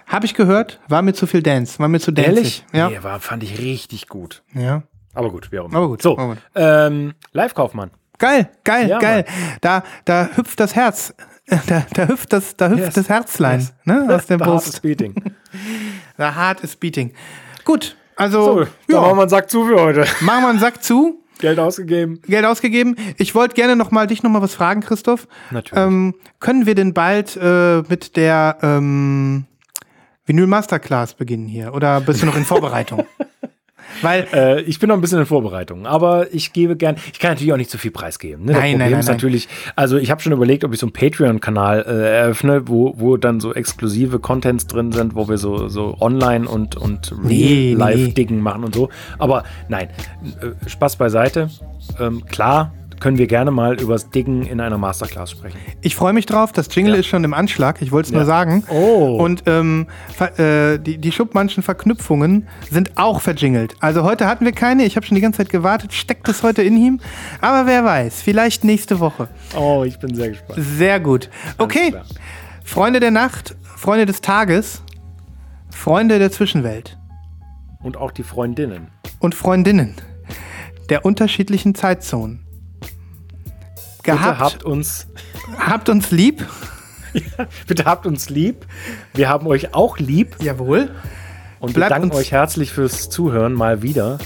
Habe ich gehört, war mir zu viel Dance, war mir zu danzig. Ja. Nee, war, fand ich richtig gut. ja. Aber gut, wie auch immer. Aber gut, So, ähm, Live-Kaufmann. Geil, geil, Ja, geil. Da, da hüpft das Herz. Da, da hüpft das, da hüpft Yes. das Herzlein Yes. ne, aus der The Heart is Brust. Beating. The heart is beating. Gut, also So, ja, machen wir einen Sack zu für heute. machen wir einen Sack zu. Geld ausgegeben. Geld ausgegeben. Ich wollte gerne noch mal dich noch mal was fragen, Christoph. Natürlich. Ähm, können wir denn bald äh, mit der ähm, Vinyl Masterclass beginnen hier? Oder bist du noch in Vorbereitung? Weil Äh, ich bin noch ein bisschen in Vorbereitung, aber ich gebe gern, ich kann natürlich auch nicht zu viel preisgeben. Ne? Das Nein, Problem nein, nein, ist natürlich, also ich habe schon überlegt, ob ich so einen Patreon-Kanal äh, eröffne, wo, wo dann so exklusive Contents drin sind, wo wir so, so online und, und Nee, Live-Dingen machen und so. Aber nein, äh, Spaß beiseite. Ähm, klar können wir gerne mal übers Diggen in einer Masterclass sprechen. ich freue mich drauf. Das Jingle Ja. ist schon im Anschlag. Ich wollte es Ja. nur sagen. Oh. Und ähm, äh, die, die Schubmannschen Verknüpfungen sind auch verjingelt. Also heute hatten wir keine. Ich habe schon die ganze Zeit gewartet. Steckt das heute in ihm? Aber wer weiß. Vielleicht nächste Woche. Oh, ich bin sehr gespannt. Sehr gut. Okay. Freunde der Nacht, Freunde des Tages, Freunde der Zwischenwelt Und auch die Freundinnen. und Freundinnen der unterschiedlichen Zeitzonen. Bitte Gehabt, habt uns, habt uns lieb. bitte habt uns lieb. Wir haben euch auch lieb. Jawohl. Und Bleibt wir danken euch herzlich fürs Zuhören mal wieder.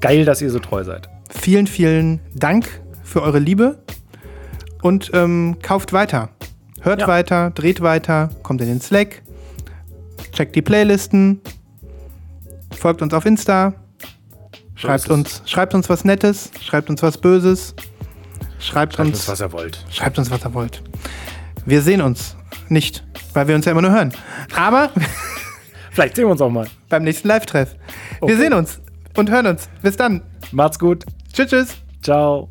Geil, dass ihr so treu seid. Vielen, vielen Dank für eure Liebe und ähm, kauft weiter. Hört Ja. weiter, dreht weiter, kommt in den Slack, checkt die Playlisten, folgt uns auf Insta, schreibt uns, schreibt uns was Nettes, schreibt uns was Böses, schreibt, Schreibt uns, uns, was ihr wollt. schreibt uns, was ihr wollt. Wir sehen uns nicht, weil wir uns ja immer nur hören. Aber Vielleicht sehen wir uns auch mal. beim nächsten Live-Treff. Wir Okay. sehen uns und hören uns. Bis dann. Macht's gut. Tschüss, tschüss. Ciao.